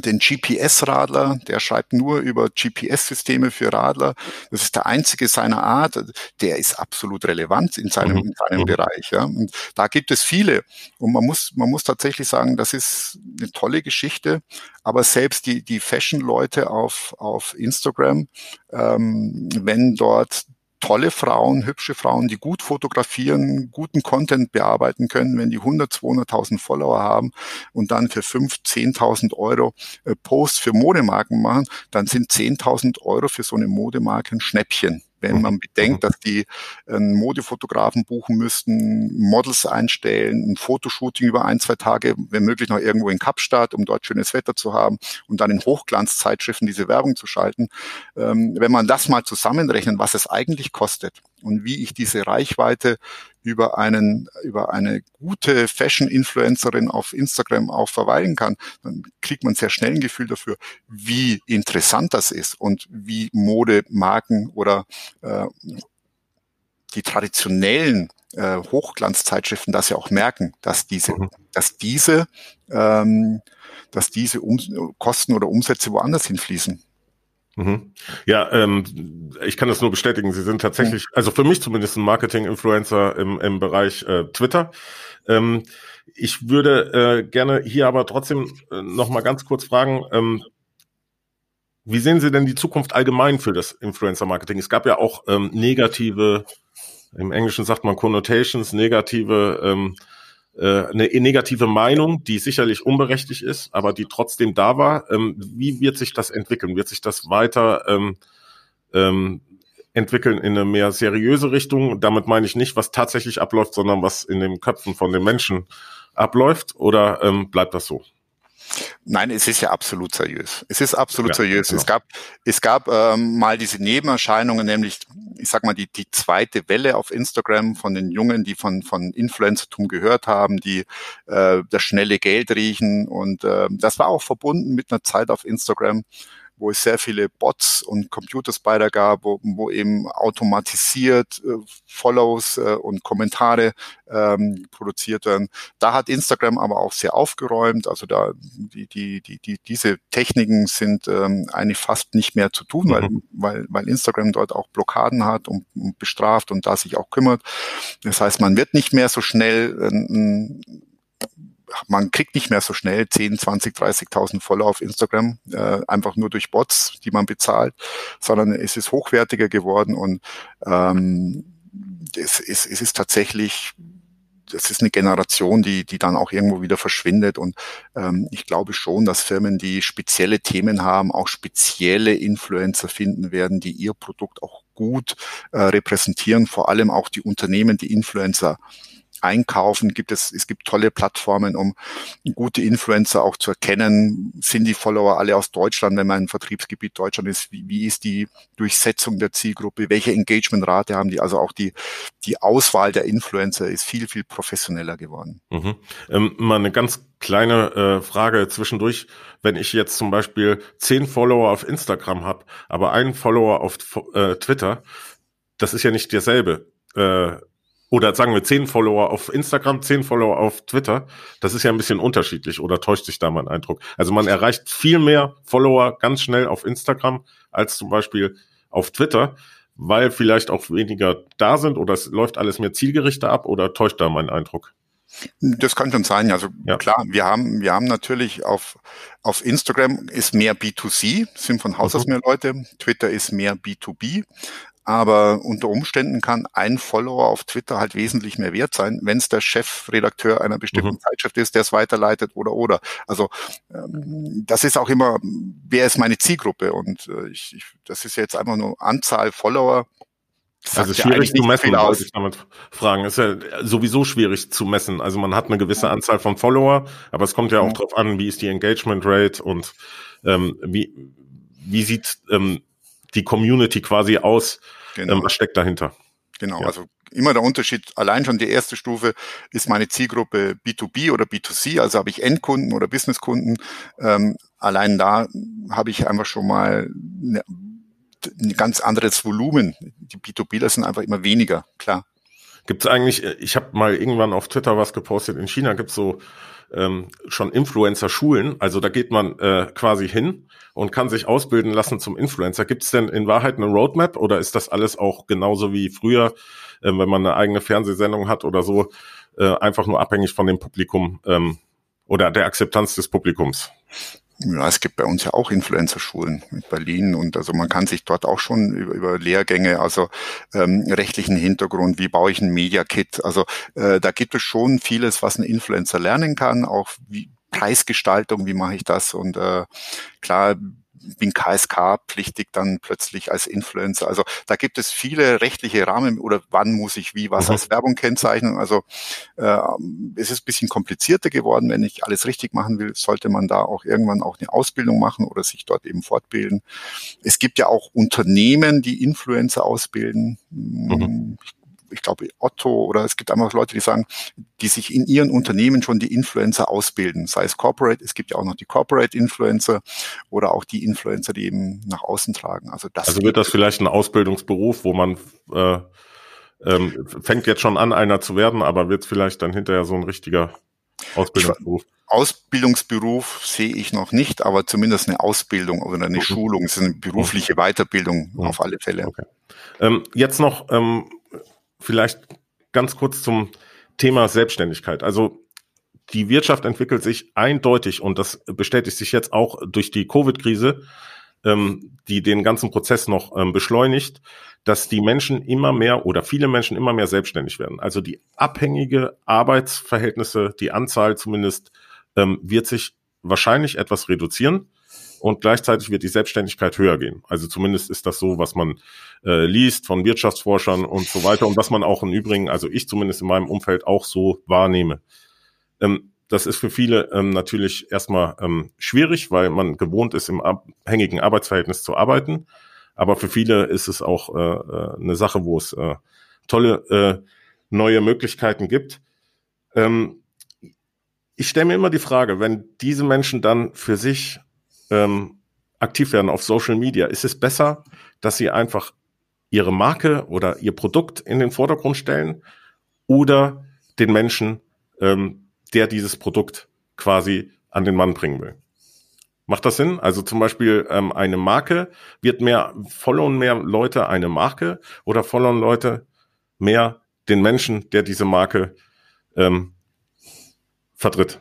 den GPS-Radler, der schreibt nur über GPS-Systeme für Radler. Das ist der einzige seiner Art. Der ist absolut relevant in seinem, mhm. in seinem mhm. Bereich. Ja. Und da gibt es viele. Und man muss, man muss tatsächlich sagen, das ist eine tolle Geschichte. Aber selbst die, die Fashion-Leute auf, auf Instagram, ähm, wenn dort tolle Frauen, hübsche Frauen, die gut fotografieren, guten Content bearbeiten können, wenn die 100, 200.000 Follower haben und dann für 5, 10.000 Euro äh, Posts für Modemarken machen, dann sind 10.000 Euro für so eine Modemarke ein Schnäppchen wenn man mhm. bedenkt, mhm. dass die einen Modefotografen buchen müssten, Models einstellen, ein Fotoshooting über ein, zwei Tage, wenn möglich noch irgendwo in Kapstadt, um dort schönes Wetter zu haben und dann in Hochglanzzeitschriften diese Werbung zu schalten. Ähm, wenn man das mal zusammenrechnet, was es eigentlich kostet und wie ich diese Reichweite über einen, über eine gute Fashion-Influencerin auf Instagram auch verweilen kann, dann kriegt man sehr schnell ein Gefühl dafür, wie interessant das ist und wie Modemarken oder äh, die traditionellen äh, Hochglanzzeitschriften das ja auch merken, dass diese, mhm. dass diese, ähm, dass diese um Kosten oder Umsätze woanders hinfließen. Mhm. Ja, ähm, ich kann das nur bestätigen. Sie sind tatsächlich, also für mich zumindest ein Marketing-Influencer im, im Bereich äh, Twitter. Ähm, ich würde äh, gerne hier aber trotzdem äh, noch mal ganz kurz fragen. Ähm, wie sehen Sie denn die Zukunft allgemein für das Influencer-Marketing? Es gab ja auch ähm, negative, im Englischen sagt man Connotations, negative, ähm, äh, eine negative Meinung, die sicherlich unberechtigt ist, aber die trotzdem da war. Ähm, wie wird sich das entwickeln? Wird sich das weiter ähm, ähm, entwickeln in eine mehr seriöse Richtung? Damit meine ich nicht, was tatsächlich abläuft, sondern was in den Köpfen von den Menschen abläuft, oder ähm, bleibt das so? Nein, es ist ja absolut seriös. Es ist absolut ja, seriös. Genau. Es gab, es gab ähm, mal diese Nebenerscheinungen, nämlich, ich sag mal, die, die zweite Welle auf Instagram von den Jungen, die von, von Influencertum gehört haben, die äh, das schnelle Geld riechen. Und äh, das war auch verbunden mit einer Zeit auf Instagram, wo es sehr viele Bots und Computerspider gab, wo, wo eben automatisiert äh, Follows äh, und Kommentare ähm, produziert werden. Da hat Instagram aber auch sehr aufgeräumt. Also da die, die, die, die diese Techniken sind ähm, eigentlich fast nicht mehr zu tun, mhm. weil, weil, weil Instagram dort auch Blockaden hat und, und bestraft und da sich auch kümmert. Das heißt, man wird nicht mehr so schnell äh, man kriegt nicht mehr so schnell 10, 20, 30.000 Follower auf Instagram, äh, einfach nur durch Bots, die man bezahlt, sondern es ist hochwertiger geworden und ähm, es, es, es ist tatsächlich das ist eine Generation, die, die dann auch irgendwo wieder verschwindet. Und ähm, ich glaube schon, dass Firmen, die spezielle Themen haben, auch spezielle Influencer finden werden, die ihr Produkt auch gut äh, repräsentieren. Vor allem auch die Unternehmen, die Influencer einkaufen, gibt es, es gibt tolle Plattformen, um gute Influencer auch zu erkennen. Sind die Follower alle aus Deutschland, wenn man ein Vertriebsgebiet Deutschland ist? Wie, wie ist die Durchsetzung der Zielgruppe? Welche Engagementrate haben die? Also auch die, die Auswahl der Influencer ist viel, viel professioneller geworden. Mhm. Ähm, mal eine ganz kleine äh, Frage zwischendurch. Wenn ich jetzt zum Beispiel zehn Follower auf Instagram habe, aber einen Follower auf äh, Twitter, das ist ja nicht derselbe. Äh, oder sagen wir zehn Follower auf Instagram, zehn Follower auf Twitter. Das ist ja ein bisschen unterschiedlich oder täuscht sich da mein Eindruck? Also man erreicht viel mehr Follower ganz schnell auf Instagram als zum Beispiel auf Twitter, weil vielleicht auch weniger da sind oder es läuft alles mehr zielgerichter ab oder täuscht da mein Eindruck? Das kann schon sein. Also ja. klar, wir haben, wir haben natürlich auf, auf Instagram ist mehr B2C, sind von Haus aus mhm. mehr Leute. Twitter ist mehr B2B. Aber unter Umständen kann ein Follower auf Twitter halt wesentlich mehr wert sein, wenn es der Chefredakteur einer bestimmten mhm. Zeitschrift ist, der es weiterleitet oder oder. Also ähm, das ist auch immer, wer ist meine Zielgruppe? Und äh, ich, ich, das ist jetzt einfach nur Anzahl Follower. Also schwierig zu messen, wollte ich damit fragen. Ist ja sowieso schwierig zu messen. Also man hat eine gewisse Anzahl von Follower, aber es kommt ja auch mhm. drauf an, wie ist die Engagement Rate und ähm, wie, wie sieht ähm, die Community quasi aus? Genau. Ähm, was steckt dahinter? Genau, ja. also immer der Unterschied, allein schon die erste Stufe ist meine Zielgruppe B2B oder B2C, also habe ich Endkunden oder Businesskunden. Ähm, allein da habe ich einfach schon mal eine, ein ganz anderes Volumen. Die B2Bler sind einfach immer weniger, klar. Gibt es eigentlich, ich habe mal irgendwann auf Twitter was gepostet, in China gibt es so ähm, schon Influencer-Schulen. Also da geht man äh, quasi hin und kann sich ausbilden lassen zum Influencer. Gibt es denn in Wahrheit eine Roadmap oder ist das alles auch genauso wie früher, äh, wenn man eine eigene Fernsehsendung hat oder so, äh, einfach nur abhängig von dem Publikum ähm, oder der Akzeptanz des Publikums? Ja, es gibt bei uns ja auch Influencer-Schulen in Berlin und also man kann sich dort auch schon über, über Lehrgänge, also ähm, rechtlichen Hintergrund, wie baue ich ein Media-Kit, also äh, da gibt es schon vieles, was ein Influencer lernen kann, auch wie Preisgestaltung, wie mache ich das? Und äh, klar bin KSK-pflichtig dann plötzlich als Influencer. Also da gibt es viele rechtliche Rahmen oder wann muss ich wie was mhm. als Werbung kennzeichnen. Also äh, es ist ein bisschen komplizierter geworden. Wenn ich alles richtig machen will, sollte man da auch irgendwann auch eine Ausbildung machen oder sich dort eben fortbilden. Es gibt ja auch Unternehmen, die Influencer ausbilden. Mhm. Ich ich glaube Otto oder es gibt einfach Leute, die sagen, die sich in ihren Unternehmen schon die Influencer ausbilden, sei es Corporate, es gibt ja auch noch die Corporate Influencer oder auch die Influencer, die eben nach außen tragen. Also das also wird das vielleicht ein Ausbildungsberuf, wo man äh, ähm, fängt jetzt schon an, einer zu werden, aber wird vielleicht dann hinterher so ein richtiger Ausbildungsberuf? Ausbildungsberuf sehe ich noch nicht, aber zumindest eine Ausbildung oder eine mhm. Schulung, es ist eine berufliche Weiterbildung mhm. auf alle Fälle. Okay. Ähm, jetzt noch ähm, vielleicht ganz kurz zum Thema Selbstständigkeit. Also die Wirtschaft entwickelt sich eindeutig und das bestätigt sich jetzt auch durch die Covid-Krise ähm, die den ganzen Prozess noch ähm, beschleunigt, dass die Menschen immer mehr oder viele Menschen immer mehr selbstständig werden. Also die abhängige Arbeitsverhältnisse, die Anzahl zumindest, ähm, wird sich wahrscheinlich etwas reduzieren und gleichzeitig wird die Selbstständigkeit höher gehen. Also zumindest ist das so, was man äh, liest von Wirtschaftsforschern und so weiter und was man auch im Übrigen, also ich zumindest in meinem Umfeld auch so wahrnehme. Ähm, das ist für viele ähm, natürlich erstmal ähm, schwierig, weil man gewohnt ist, im abhängigen Arbeitsverhältnis zu arbeiten. Aber für viele ist es auch äh, äh, eine Sache, wo es äh, tolle äh, neue Möglichkeiten gibt. Ähm, ich stelle mir immer die Frage, wenn diese Menschen dann für sich ähm, aktiv werden auf Social Media, ist es besser, dass sie einfach ihre Marke oder ihr Produkt in den Vordergrund stellen oder den Menschen ähm, der dieses Produkt quasi an den Mann bringen will. Macht das Sinn? Also zum Beispiel ähm, eine Marke wird mehr, followen mehr Leute eine Marke oder followen Leute mehr den Menschen, der diese Marke ähm, vertritt?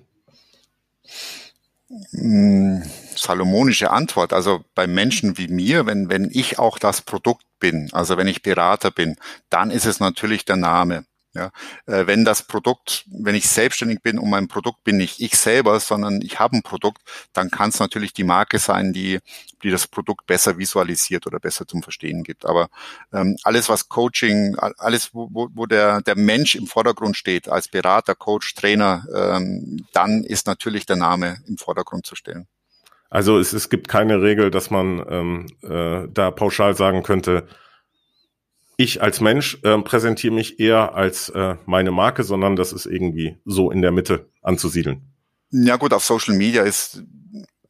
Hm, salomonische Antwort. Also bei Menschen wie mir, wenn, wenn ich auch das Produkt bin, also wenn ich Berater bin, dann ist es natürlich der Name. Ja, äh, wenn das Produkt, wenn ich selbstständig bin und mein Produkt bin nicht ich selber, sondern ich habe ein Produkt, dann kann es natürlich die Marke sein, die, die das Produkt besser visualisiert oder besser zum Verstehen gibt. Aber ähm, alles, was Coaching, alles, wo, wo, der, der Mensch im Vordergrund steht, als Berater, Coach, Trainer, ähm, dann ist natürlich der Name im Vordergrund zu stellen. Also es, es gibt keine Regel, dass man ähm, äh, da pauschal sagen könnte, ich als Mensch äh, präsentiere mich eher als äh, meine Marke, sondern das ist irgendwie so in der Mitte anzusiedeln. Ja gut, auf Social Media ist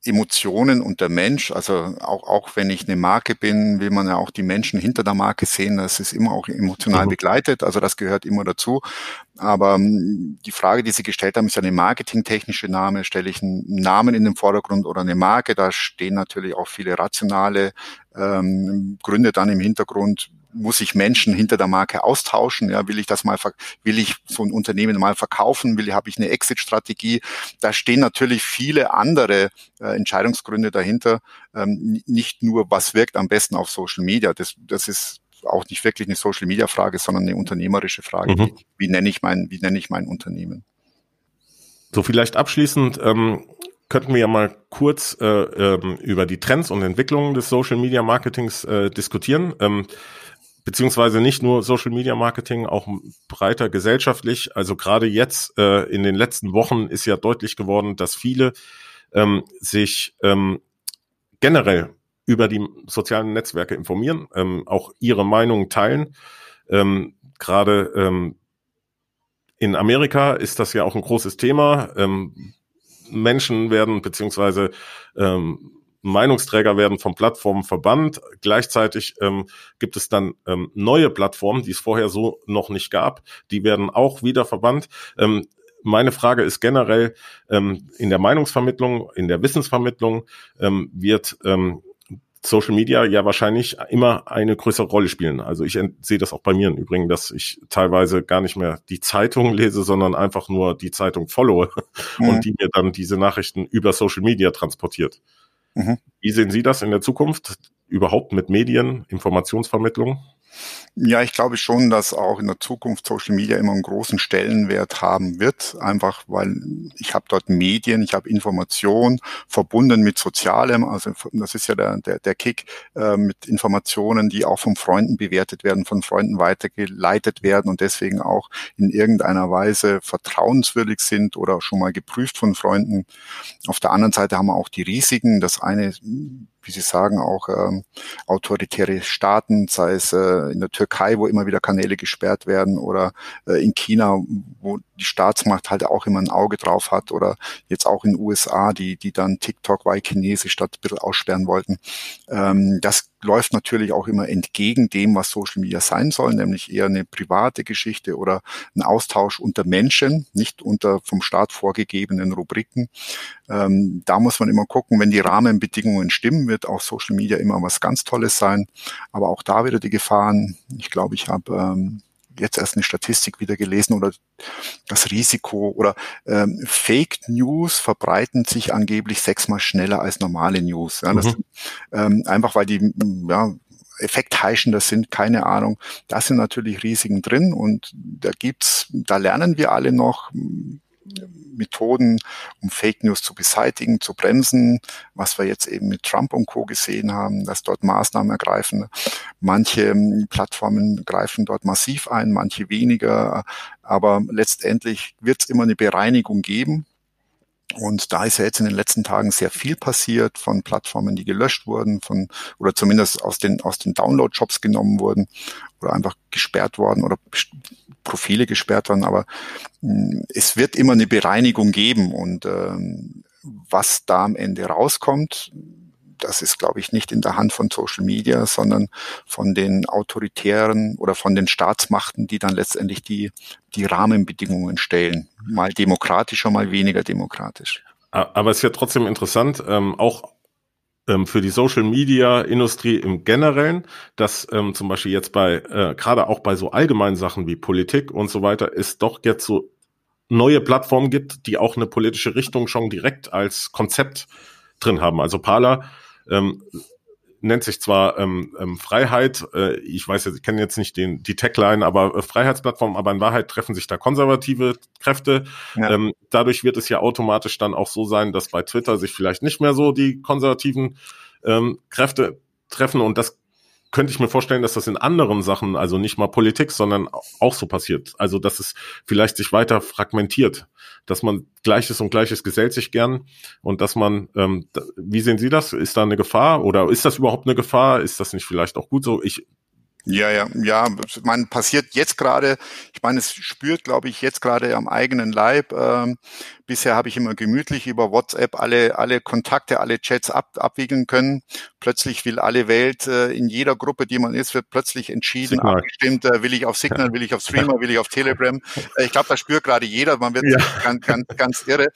Emotionen und der Mensch, also auch, auch wenn ich eine Marke bin, will man ja auch die Menschen hinter der Marke sehen. Das ist immer auch emotional mhm. begleitet, also das gehört immer dazu. Aber ähm, die Frage, die Sie gestellt haben, ist ja eine marketingtechnische Name. Stelle ich einen Namen in den Vordergrund oder eine Marke? Da stehen natürlich auch viele rationale ähm, Gründe dann im Hintergrund muss ich Menschen hinter der Marke austauschen? Ja, will ich das mal, will ich so ein Unternehmen mal verkaufen? Will, habe ich eine Exit-Strategie? Da stehen natürlich viele andere äh, Entscheidungsgründe dahinter. Ähm, nicht nur, was wirkt am besten auf Social Media. Das, das ist auch nicht wirklich eine Social Media Frage, sondern eine unternehmerische Frage. Mhm. Wie, wie nenne ich mein, wie nenne ich mein Unternehmen? So vielleicht abschließend, ähm, könnten wir ja mal kurz äh, ähm, über die Trends und Entwicklungen des Social Media Marketings äh, diskutieren. Ähm, beziehungsweise nicht nur Social Media Marketing, auch breiter gesellschaftlich. Also gerade jetzt äh, in den letzten Wochen ist ja deutlich geworden, dass viele ähm, sich ähm, generell über die sozialen Netzwerke informieren, ähm, auch ihre Meinung teilen. Ähm, gerade ähm, in Amerika ist das ja auch ein großes Thema. Ähm, Menschen werden beziehungsweise ähm, Meinungsträger werden von Plattformen verbannt. Gleichzeitig ähm, gibt es dann ähm, neue Plattformen, die es vorher so noch nicht gab. Die werden auch wieder verbannt. Ähm, meine Frage ist generell, ähm, in der Meinungsvermittlung, in der Wissensvermittlung ähm, wird ähm, Social Media ja wahrscheinlich immer eine größere Rolle spielen. Also ich sehe das auch bei mir im Übrigen, dass ich teilweise gar nicht mehr die Zeitung lese, sondern einfach nur die Zeitung followe mhm. und die mir dann diese Nachrichten über Social Media transportiert. Mhm. Wie sehen Sie das in der Zukunft? Überhaupt mit Medien, Informationsvermittlung? Ja, ich glaube schon, dass auch in der Zukunft Social Media immer einen großen Stellenwert haben wird, einfach weil ich habe dort Medien, ich habe Information verbunden mit Sozialem, also das ist ja der, der, der Kick äh, mit Informationen, die auch von Freunden bewertet werden, von Freunden weitergeleitet werden und deswegen auch in irgendeiner Weise vertrauenswürdig sind oder schon mal geprüft von Freunden. Auf der anderen Seite haben wir auch die Risiken. Das eine wie Sie sagen, auch ähm, autoritäre Staaten, sei es äh, in der Türkei, wo immer wieder Kanäle gesperrt werden, oder äh, in China, wo die Staatsmacht halt auch immer ein Auge drauf hat, oder jetzt auch in den USA, die, die dann TikTok, weil chinesisch statt ein bisschen aussperren wollten. Ähm, das läuft natürlich auch immer entgegen dem, was Social Media sein soll, nämlich eher eine private Geschichte oder ein Austausch unter Menschen, nicht unter vom Staat vorgegebenen Rubriken. Ähm, da muss man immer gucken, wenn die Rahmenbedingungen stimmen, wird auch Social Media immer was ganz Tolles sein. Aber auch da wieder die Gefahren. Ich glaube, ich habe ähm, jetzt erst eine Statistik wieder gelesen oder das Risiko oder ähm, Fake News verbreiten sich angeblich sechsmal schneller als normale News. Ja, das, mhm. ähm, einfach weil die ja, effektheischender sind, keine Ahnung. Da sind natürlich Risiken drin und da gibt's, da lernen wir alle noch Methoden, um Fake News zu beseitigen, zu bremsen, was wir jetzt eben mit Trump und Co. gesehen haben, dass dort Maßnahmen ergreifen. Manche ähm, Plattformen greifen dort massiv ein, manche weniger, aber letztendlich wird es immer eine Bereinigung geben. Und da ist ja jetzt in den letzten Tagen sehr viel passiert von Plattformen, die gelöscht wurden, von oder zumindest aus den aus den Download-Shops genommen wurden oder einfach gesperrt worden oder Profile gesperrt worden. Aber mh, hm, es wird immer eine Bereinigung geben und ähm, was da am Ende rauskommt, das ist, glaube ich, nicht in der Hand von Social Media, sondern von den autoritären oder von den Staatsmachten, die dann letztendlich die, die Rahmenbedingungen stellen. Mal demokratischer, mal weniger demokratisch. Aber es ist ja trotzdem interessant, ähm, auch ähm, für die Social Media Industrie im Generellen, dass ähm, zum Beispiel jetzt bei, äh, gerade auch bei so allgemeinen Sachen wie Politik und so weiter, es doch jetzt so neue Plattformen gibt, die auch eine politische Richtung schon direkt als Konzept drin haben. Also Parler ähm, nennt sich zwar ähm, ähm, Freiheit, äh, ich weiß jetzt, ich kenne jetzt nicht den, die Tagline, aber äh, Freiheitsplattform, aber in Wahrheit treffen sich da konservative Kräfte. Ja. Ähm, dadurch wird es ja automatisch dann auch so sein, dass bei Twitter sich vielleicht nicht mehr so die konservativen ähm, Kräfte treffen und das könnte ich mir vorstellen, dass das in anderen Sachen, also nicht mal Politik, sondern auch so passiert. Also, dass es vielleicht sich weiter fragmentiert, dass man Gleiches und Gleiches gesellt sich gern und dass man, ähm, wie sehen Sie das? Ist da eine Gefahr oder ist das überhaupt eine Gefahr? Ist das nicht vielleicht auch gut so? Ich ja, ja, ja, man passiert jetzt gerade, ich meine, es spürt, glaube ich, jetzt gerade am eigenen Leib. Ähm, bisher habe ich immer gemütlich über WhatsApp alle, alle Kontakte, alle Chats ab, abwickeln können. Plötzlich will alle Welt äh, in jeder Gruppe, die man ist, wird plötzlich entschieden, Signal. abgestimmt, äh, will ich auf Signal, will ich auf Streamer, will ich auf Telegram. Äh, ich glaube, das spürt gerade jeder, man wird ja. ganz, ganz, ganz irre.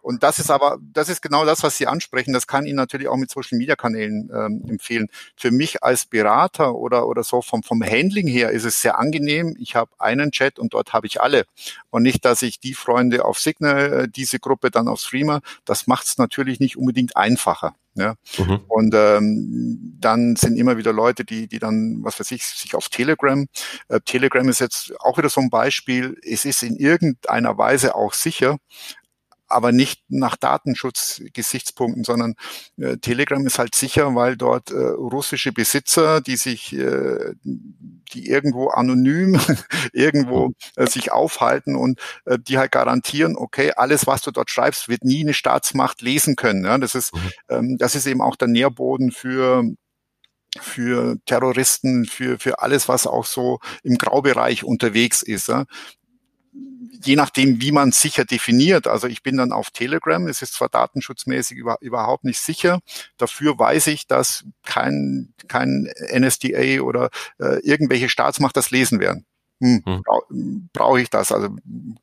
Und das ist aber, das ist genau das, was Sie ansprechen. Das kann Ihnen natürlich auch mit Social Media Kanälen ähm, empfehlen. Für mich als Berater oder, oder so vom, vom Handling her ist es sehr angenehm. Ich habe einen Chat und dort habe ich alle. Und nicht, dass ich die Freunde auf Signal, äh, diese Gruppe dann auf Streamer, das macht es natürlich nicht unbedingt einfacher. Ja. Mhm. Und ähm, dann sind immer wieder Leute, die, die dann, was weiß ich, sich auf Telegram. Äh, Telegram ist jetzt auch wieder so ein Beispiel. Es ist in irgendeiner Weise auch sicher, aber nicht nach Datenschutzgesichtspunkten, sondern äh, Telegram ist halt sicher, weil dort äh, russische Besitzer, die sich, äh, die irgendwo anonym irgendwo mhm. äh, sich aufhalten und äh, die halt garantieren, okay, alles, was du dort schreibst, wird nie eine Staatsmacht lesen können. Ja? Das ist, mhm. ähm, das ist eben auch der Nährboden für für Terroristen, für, für alles, was auch so im Graubereich unterwegs ist. Ja je nachdem, wie man sicher definiert. Also ich bin dann auf Telegram, es ist zwar datenschutzmäßig über, überhaupt nicht sicher, dafür weiß ich, dass kein, kein NSDA oder äh, irgendwelche Staatsmacht das lesen werden. Hm, hm. Brauche ich das? Also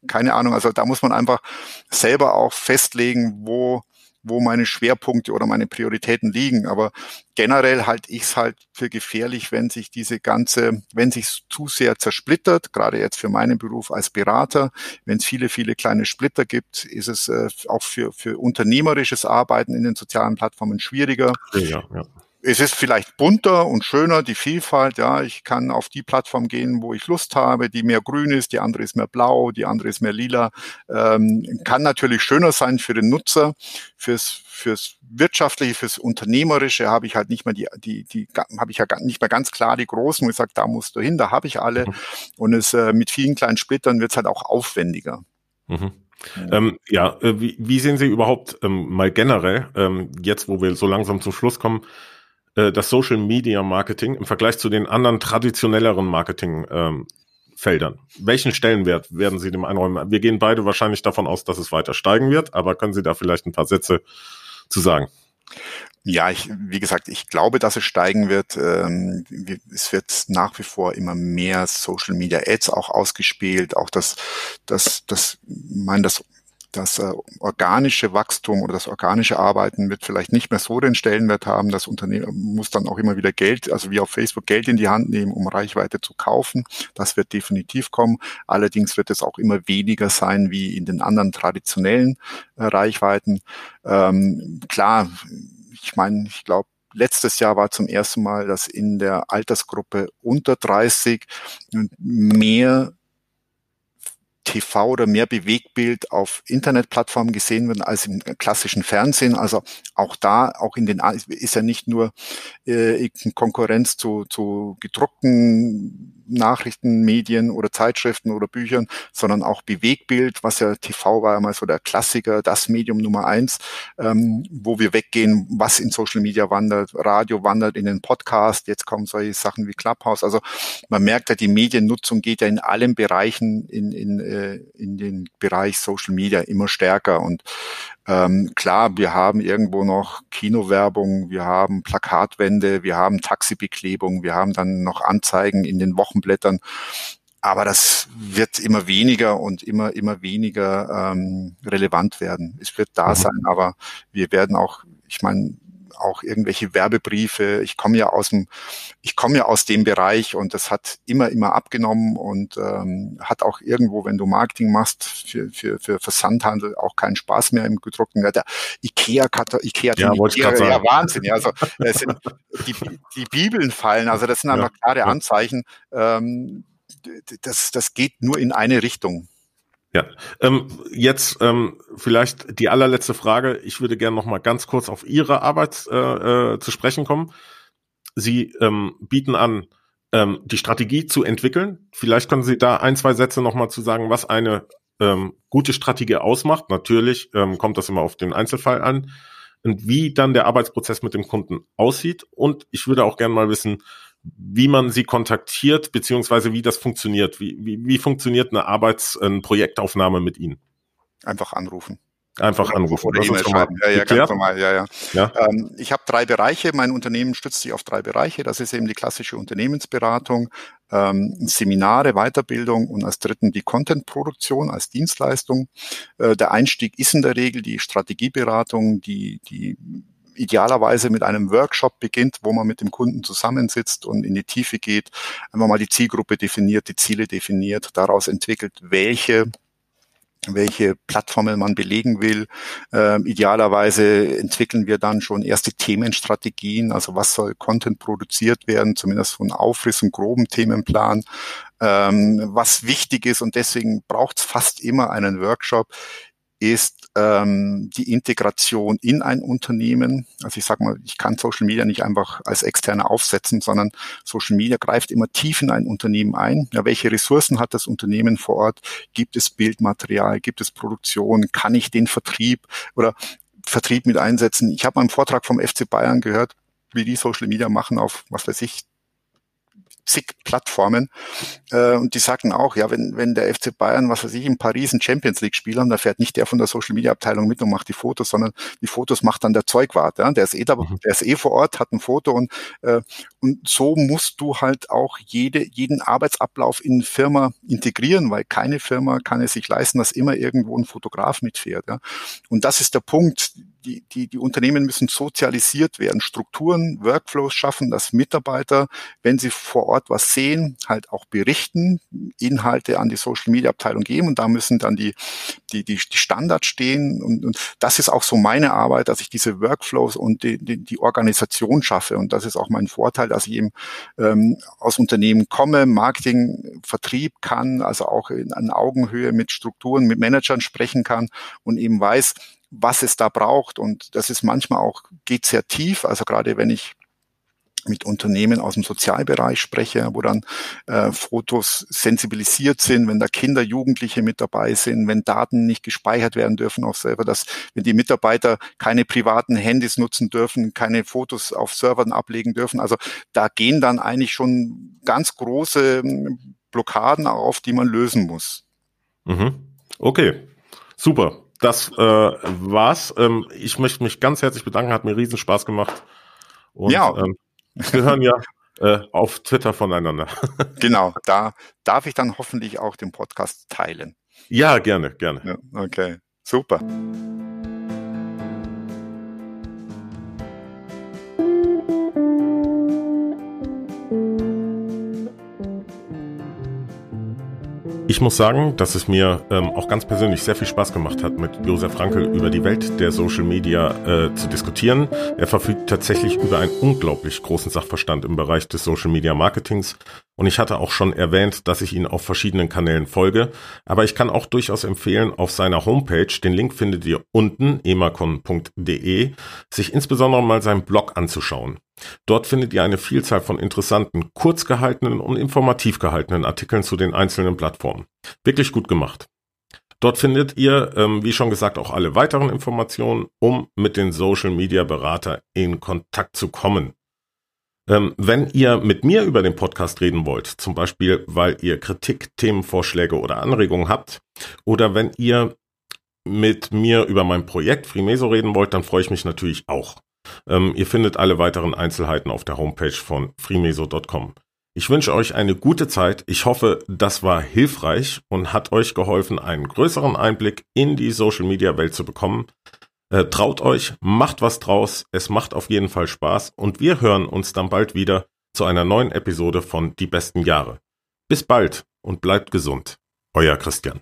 keine Ahnung. Also da muss man einfach selber auch festlegen, wo wo meine Schwerpunkte oder meine Prioritäten liegen. Aber generell halte ich es halt für gefährlich, wenn sich diese ganze, wenn sich zu sehr zersplittert, gerade jetzt für meinen Beruf als Berater, wenn es viele, viele kleine Splitter gibt, ist es äh, auch für, für unternehmerisches Arbeiten in den sozialen Plattformen schwieriger. Ja, ja es ist vielleicht bunter und schöner, die Vielfalt, ja, ich kann auf die Plattform gehen, wo ich Lust habe, die mehr grün ist, die andere ist mehr blau, die andere ist mehr lila. Ähm, kann natürlich schöner sein für den Nutzer, fürs fürs wirtschaftliche, fürs unternehmerische habe ich halt nicht mehr die die die habe ich ja nicht mehr ganz klar die großen, wo ich sage, da musst du hin, da habe ich alle mhm. und es äh, mit vielen kleinen Splittern wird es halt auch aufwendiger. Mhm. Ja, ähm, ja äh, wie, wie sehen Sie überhaupt ähm, mal generell, ähm, jetzt wo wir so langsam zum Schluss kommen, äh, das Social Media Marketing im Vergleich zu den anderen traditionelleren Marketing ähm, Feldern. Welchen Stellenwert werden Sie dem einräumen? Wir gehen beide wahrscheinlich davon aus, dass es weiter steigen wird, aber können Sie da vielleicht ein paar Sätze zu sagen? Ja, ich, wie gesagt, ich glaube, dass es steigen wird. Ähm, es wird nach wie vor immer mehr Social Media Ads auch ausgespielt. Auch das, das, das, mein, das das äh, organische Wachstum oder das organische Arbeiten wird vielleicht nicht mehr so den Stellenwert haben. Das Unternehmen muss dann auch immer wieder Geld, also wie auf Facebook Geld in die Hand nehmen, um Reichweite zu kaufen. Das wird definitiv kommen. Allerdings wird es auch immer weniger sein wie in den anderen traditionellen äh, Reichweiten. Ähm, klar, ich meine, ich glaube, letztes Jahr war zum ersten Mal, dass in der Altersgruppe unter 30 mehr TV oder mehr Bewegbild auf Internetplattformen gesehen werden als im klassischen Fernsehen. Also auch da, auch in den ist ja nicht nur äh, Konkurrenz zu, zu gedruckten Nachrichtenmedien oder Zeitschriften oder Büchern, sondern auch Bewegbild, was ja TV war einmal so der Klassiker, das Medium Nummer eins, ähm, wo wir weggehen, was in Social Media wandert, Radio wandert in den Podcast, jetzt kommen solche Sachen wie Clubhouse. Also man merkt ja, die Mediennutzung geht ja in allen Bereichen in, in, äh, in den Bereich Social Media immer stärker und ähm, klar, wir haben irgendwo noch Kinowerbung, wir haben Plakatwände, wir haben Taxibeklebung, wir haben dann noch Anzeigen in den Wochenblättern. Aber das wird immer weniger und immer, immer weniger ähm, relevant werden. Es wird da mhm. sein, aber wir werden auch, ich meine, auch irgendwelche Werbebriefe. Ich komme ja aus dem, ich komme ja aus dem Bereich und das hat immer, immer abgenommen und ähm, hat auch irgendwo, wenn du Marketing machst für, für, für Versandhandel, auch keinen Spaß mehr im gedruckten. Der Ikea, Ikea, ja, Ikea, ja, Wahnsinn. Ja, also es sind die, die Bibeln fallen, also das sind einfach klare ja. Anzeichen. Ähm, das, das geht nur in eine Richtung. Ja, ähm, jetzt ähm, vielleicht die allerletzte Frage. Ich würde gerne noch mal ganz kurz auf Ihre Arbeit äh, äh, zu sprechen kommen. Sie ähm, bieten an, ähm, die Strategie zu entwickeln. Vielleicht können Sie da ein, zwei Sätze noch mal zu sagen, was eine ähm, gute Strategie ausmacht. Natürlich ähm, kommt das immer auf den Einzelfall an und wie dann der Arbeitsprozess mit dem Kunden aussieht. Und ich würde auch gerne mal wissen, wie man sie kontaktiert, beziehungsweise wie das funktioniert. Wie, wie, wie funktioniert eine Arbeits-, eine Projektaufnahme mit Ihnen? Einfach anrufen. Einfach anrufen. Oder E-Mail schreiben. Ja, ja, ganz normal. Ja, ja. ja? Ähm, ich habe drei Bereiche. Mein Unternehmen stützt sich auf drei Bereiche. Das ist eben die klassische Unternehmensberatung, ähm, Seminare, Weiterbildung und als dritten die Contentproduktion als Dienstleistung. Äh, der Einstieg ist in der Regel die Strategieberatung, die, die idealerweise mit einem Workshop beginnt, wo man mit dem Kunden zusammensitzt und in die Tiefe geht, einfach mal die Zielgruppe definiert, die Ziele definiert, daraus entwickelt, welche welche Plattformen man belegen will. Ähm, idealerweise entwickeln wir dann schon erste Themenstrategien, also was soll Content produziert werden, zumindest von Aufriss und groben Themenplan, ähm, was wichtig ist und deswegen braucht es fast immer einen Workshop, ist ähm, die Integration in ein Unternehmen. Also ich sage mal, ich kann Social Media nicht einfach als externe aufsetzen, sondern Social Media greift immer tief in ein Unternehmen ein. Ja, welche Ressourcen hat das Unternehmen vor Ort? Gibt es Bildmaterial? Gibt es Produktion? Kann ich den Vertrieb oder Vertrieb mit einsetzen? Ich habe einen Vortrag vom FC Bayern gehört, wie die Social Media machen auf, was weiß ich, zig Plattformen. Äh, und die sagten auch, ja, wenn, wenn der FC Bayern, was weiß ich, in Paris ein Champions League Spiel haben, da fährt nicht der von der Social Media Abteilung mit und macht die Fotos, sondern die Fotos macht dann der Zeugwart. Ja? Der ist eh da, mhm. der ist eh vor Ort, hat ein Foto und, äh, und so musst du halt auch jede, jeden Arbeitsablauf in Firma integrieren, weil keine Firma kann es sich leisten, dass immer irgendwo ein Fotograf mitfährt. Ja? Und das ist der Punkt die, die, die Unternehmen müssen sozialisiert werden, Strukturen, Workflows schaffen, dass Mitarbeiter, wenn sie vor Ort was sehen, halt auch berichten, Inhalte an die Social Media Abteilung geben und da müssen dann die, die, die, die Standards stehen und, und das ist auch so meine Arbeit, dass ich diese Workflows und die, die, die Organisation schaffe und das ist auch mein Vorteil, dass ich eben ähm, aus Unternehmen komme, Marketing, Vertrieb kann, also auch in, an Augenhöhe mit Strukturen, mit Managern sprechen kann und eben weiß, was es da braucht. Und das ist manchmal auch, geht sehr tief. Also gerade wenn ich mit Unternehmen aus dem Sozialbereich spreche, wo dann äh, Fotos sensibilisiert sind, wenn da Kinder, Jugendliche mit dabei sind, wenn Daten nicht gespeichert werden dürfen auf Server, dass wenn die Mitarbeiter keine privaten Handys nutzen dürfen, keine Fotos auf Servern ablegen dürfen. Also da gehen dann eigentlich schon ganz große hm, Blockaden auf, die man lösen muss. Mhm. Okay, super das äh, war's. Ähm, ich möchte mich ganz herzlich bedanken, hat mir riesen Spaß gemacht. Und, ja. Ähm, wir hören ja äh, auf Twitter voneinander. genau, da darf ich dann hoffentlich auch den Podcast teilen. Ja, gerne, gerne. Ja, okay. Super. Ich muss sagen, dass es mir ähm, auch ganz persönlich sehr viel Spaß gemacht hat, mit Josef Frankel über die Welt der Social Media äh, zu diskutieren. Er verfügt tatsächlich über einen unglaublich großen Sachverstand im Bereich des Social Media Marketings. Und ich hatte auch schon erwähnt, dass ich ihn auf verschiedenen Kanälen folge. Aber ich kann auch durchaus empfehlen, auf seiner Homepage, den Link findet ihr unten, emacon.de, sich insbesondere mal seinen Blog anzuschauen. Dort findet ihr eine Vielzahl von interessanten, kurz gehaltenen und informativ gehaltenen Artikeln zu den einzelnen Plattformen. Wirklich gut gemacht. Dort findet ihr, ähm, wie schon gesagt, auch alle weiteren Informationen, um mit den Social Media Berater in Kontakt zu kommen. Ähm, wenn ihr mit mir über den Podcast reden wollt, zum Beispiel, weil ihr Kritik, Themenvorschläge oder Anregungen habt, oder wenn ihr mit mir über mein Projekt Freemeso reden wollt, dann freue ich mich natürlich auch. Ähm, ihr findet alle weiteren Einzelheiten auf der Homepage von freemeso.com. Ich wünsche euch eine gute Zeit. Ich hoffe, das war hilfreich und hat euch geholfen, einen größeren Einblick in die Social Media Welt zu bekommen. Äh, traut euch, macht was draus. Es macht auf jeden Fall Spaß und wir hören uns dann bald wieder zu einer neuen Episode von Die besten Jahre. Bis bald und bleibt gesund. Euer Christian.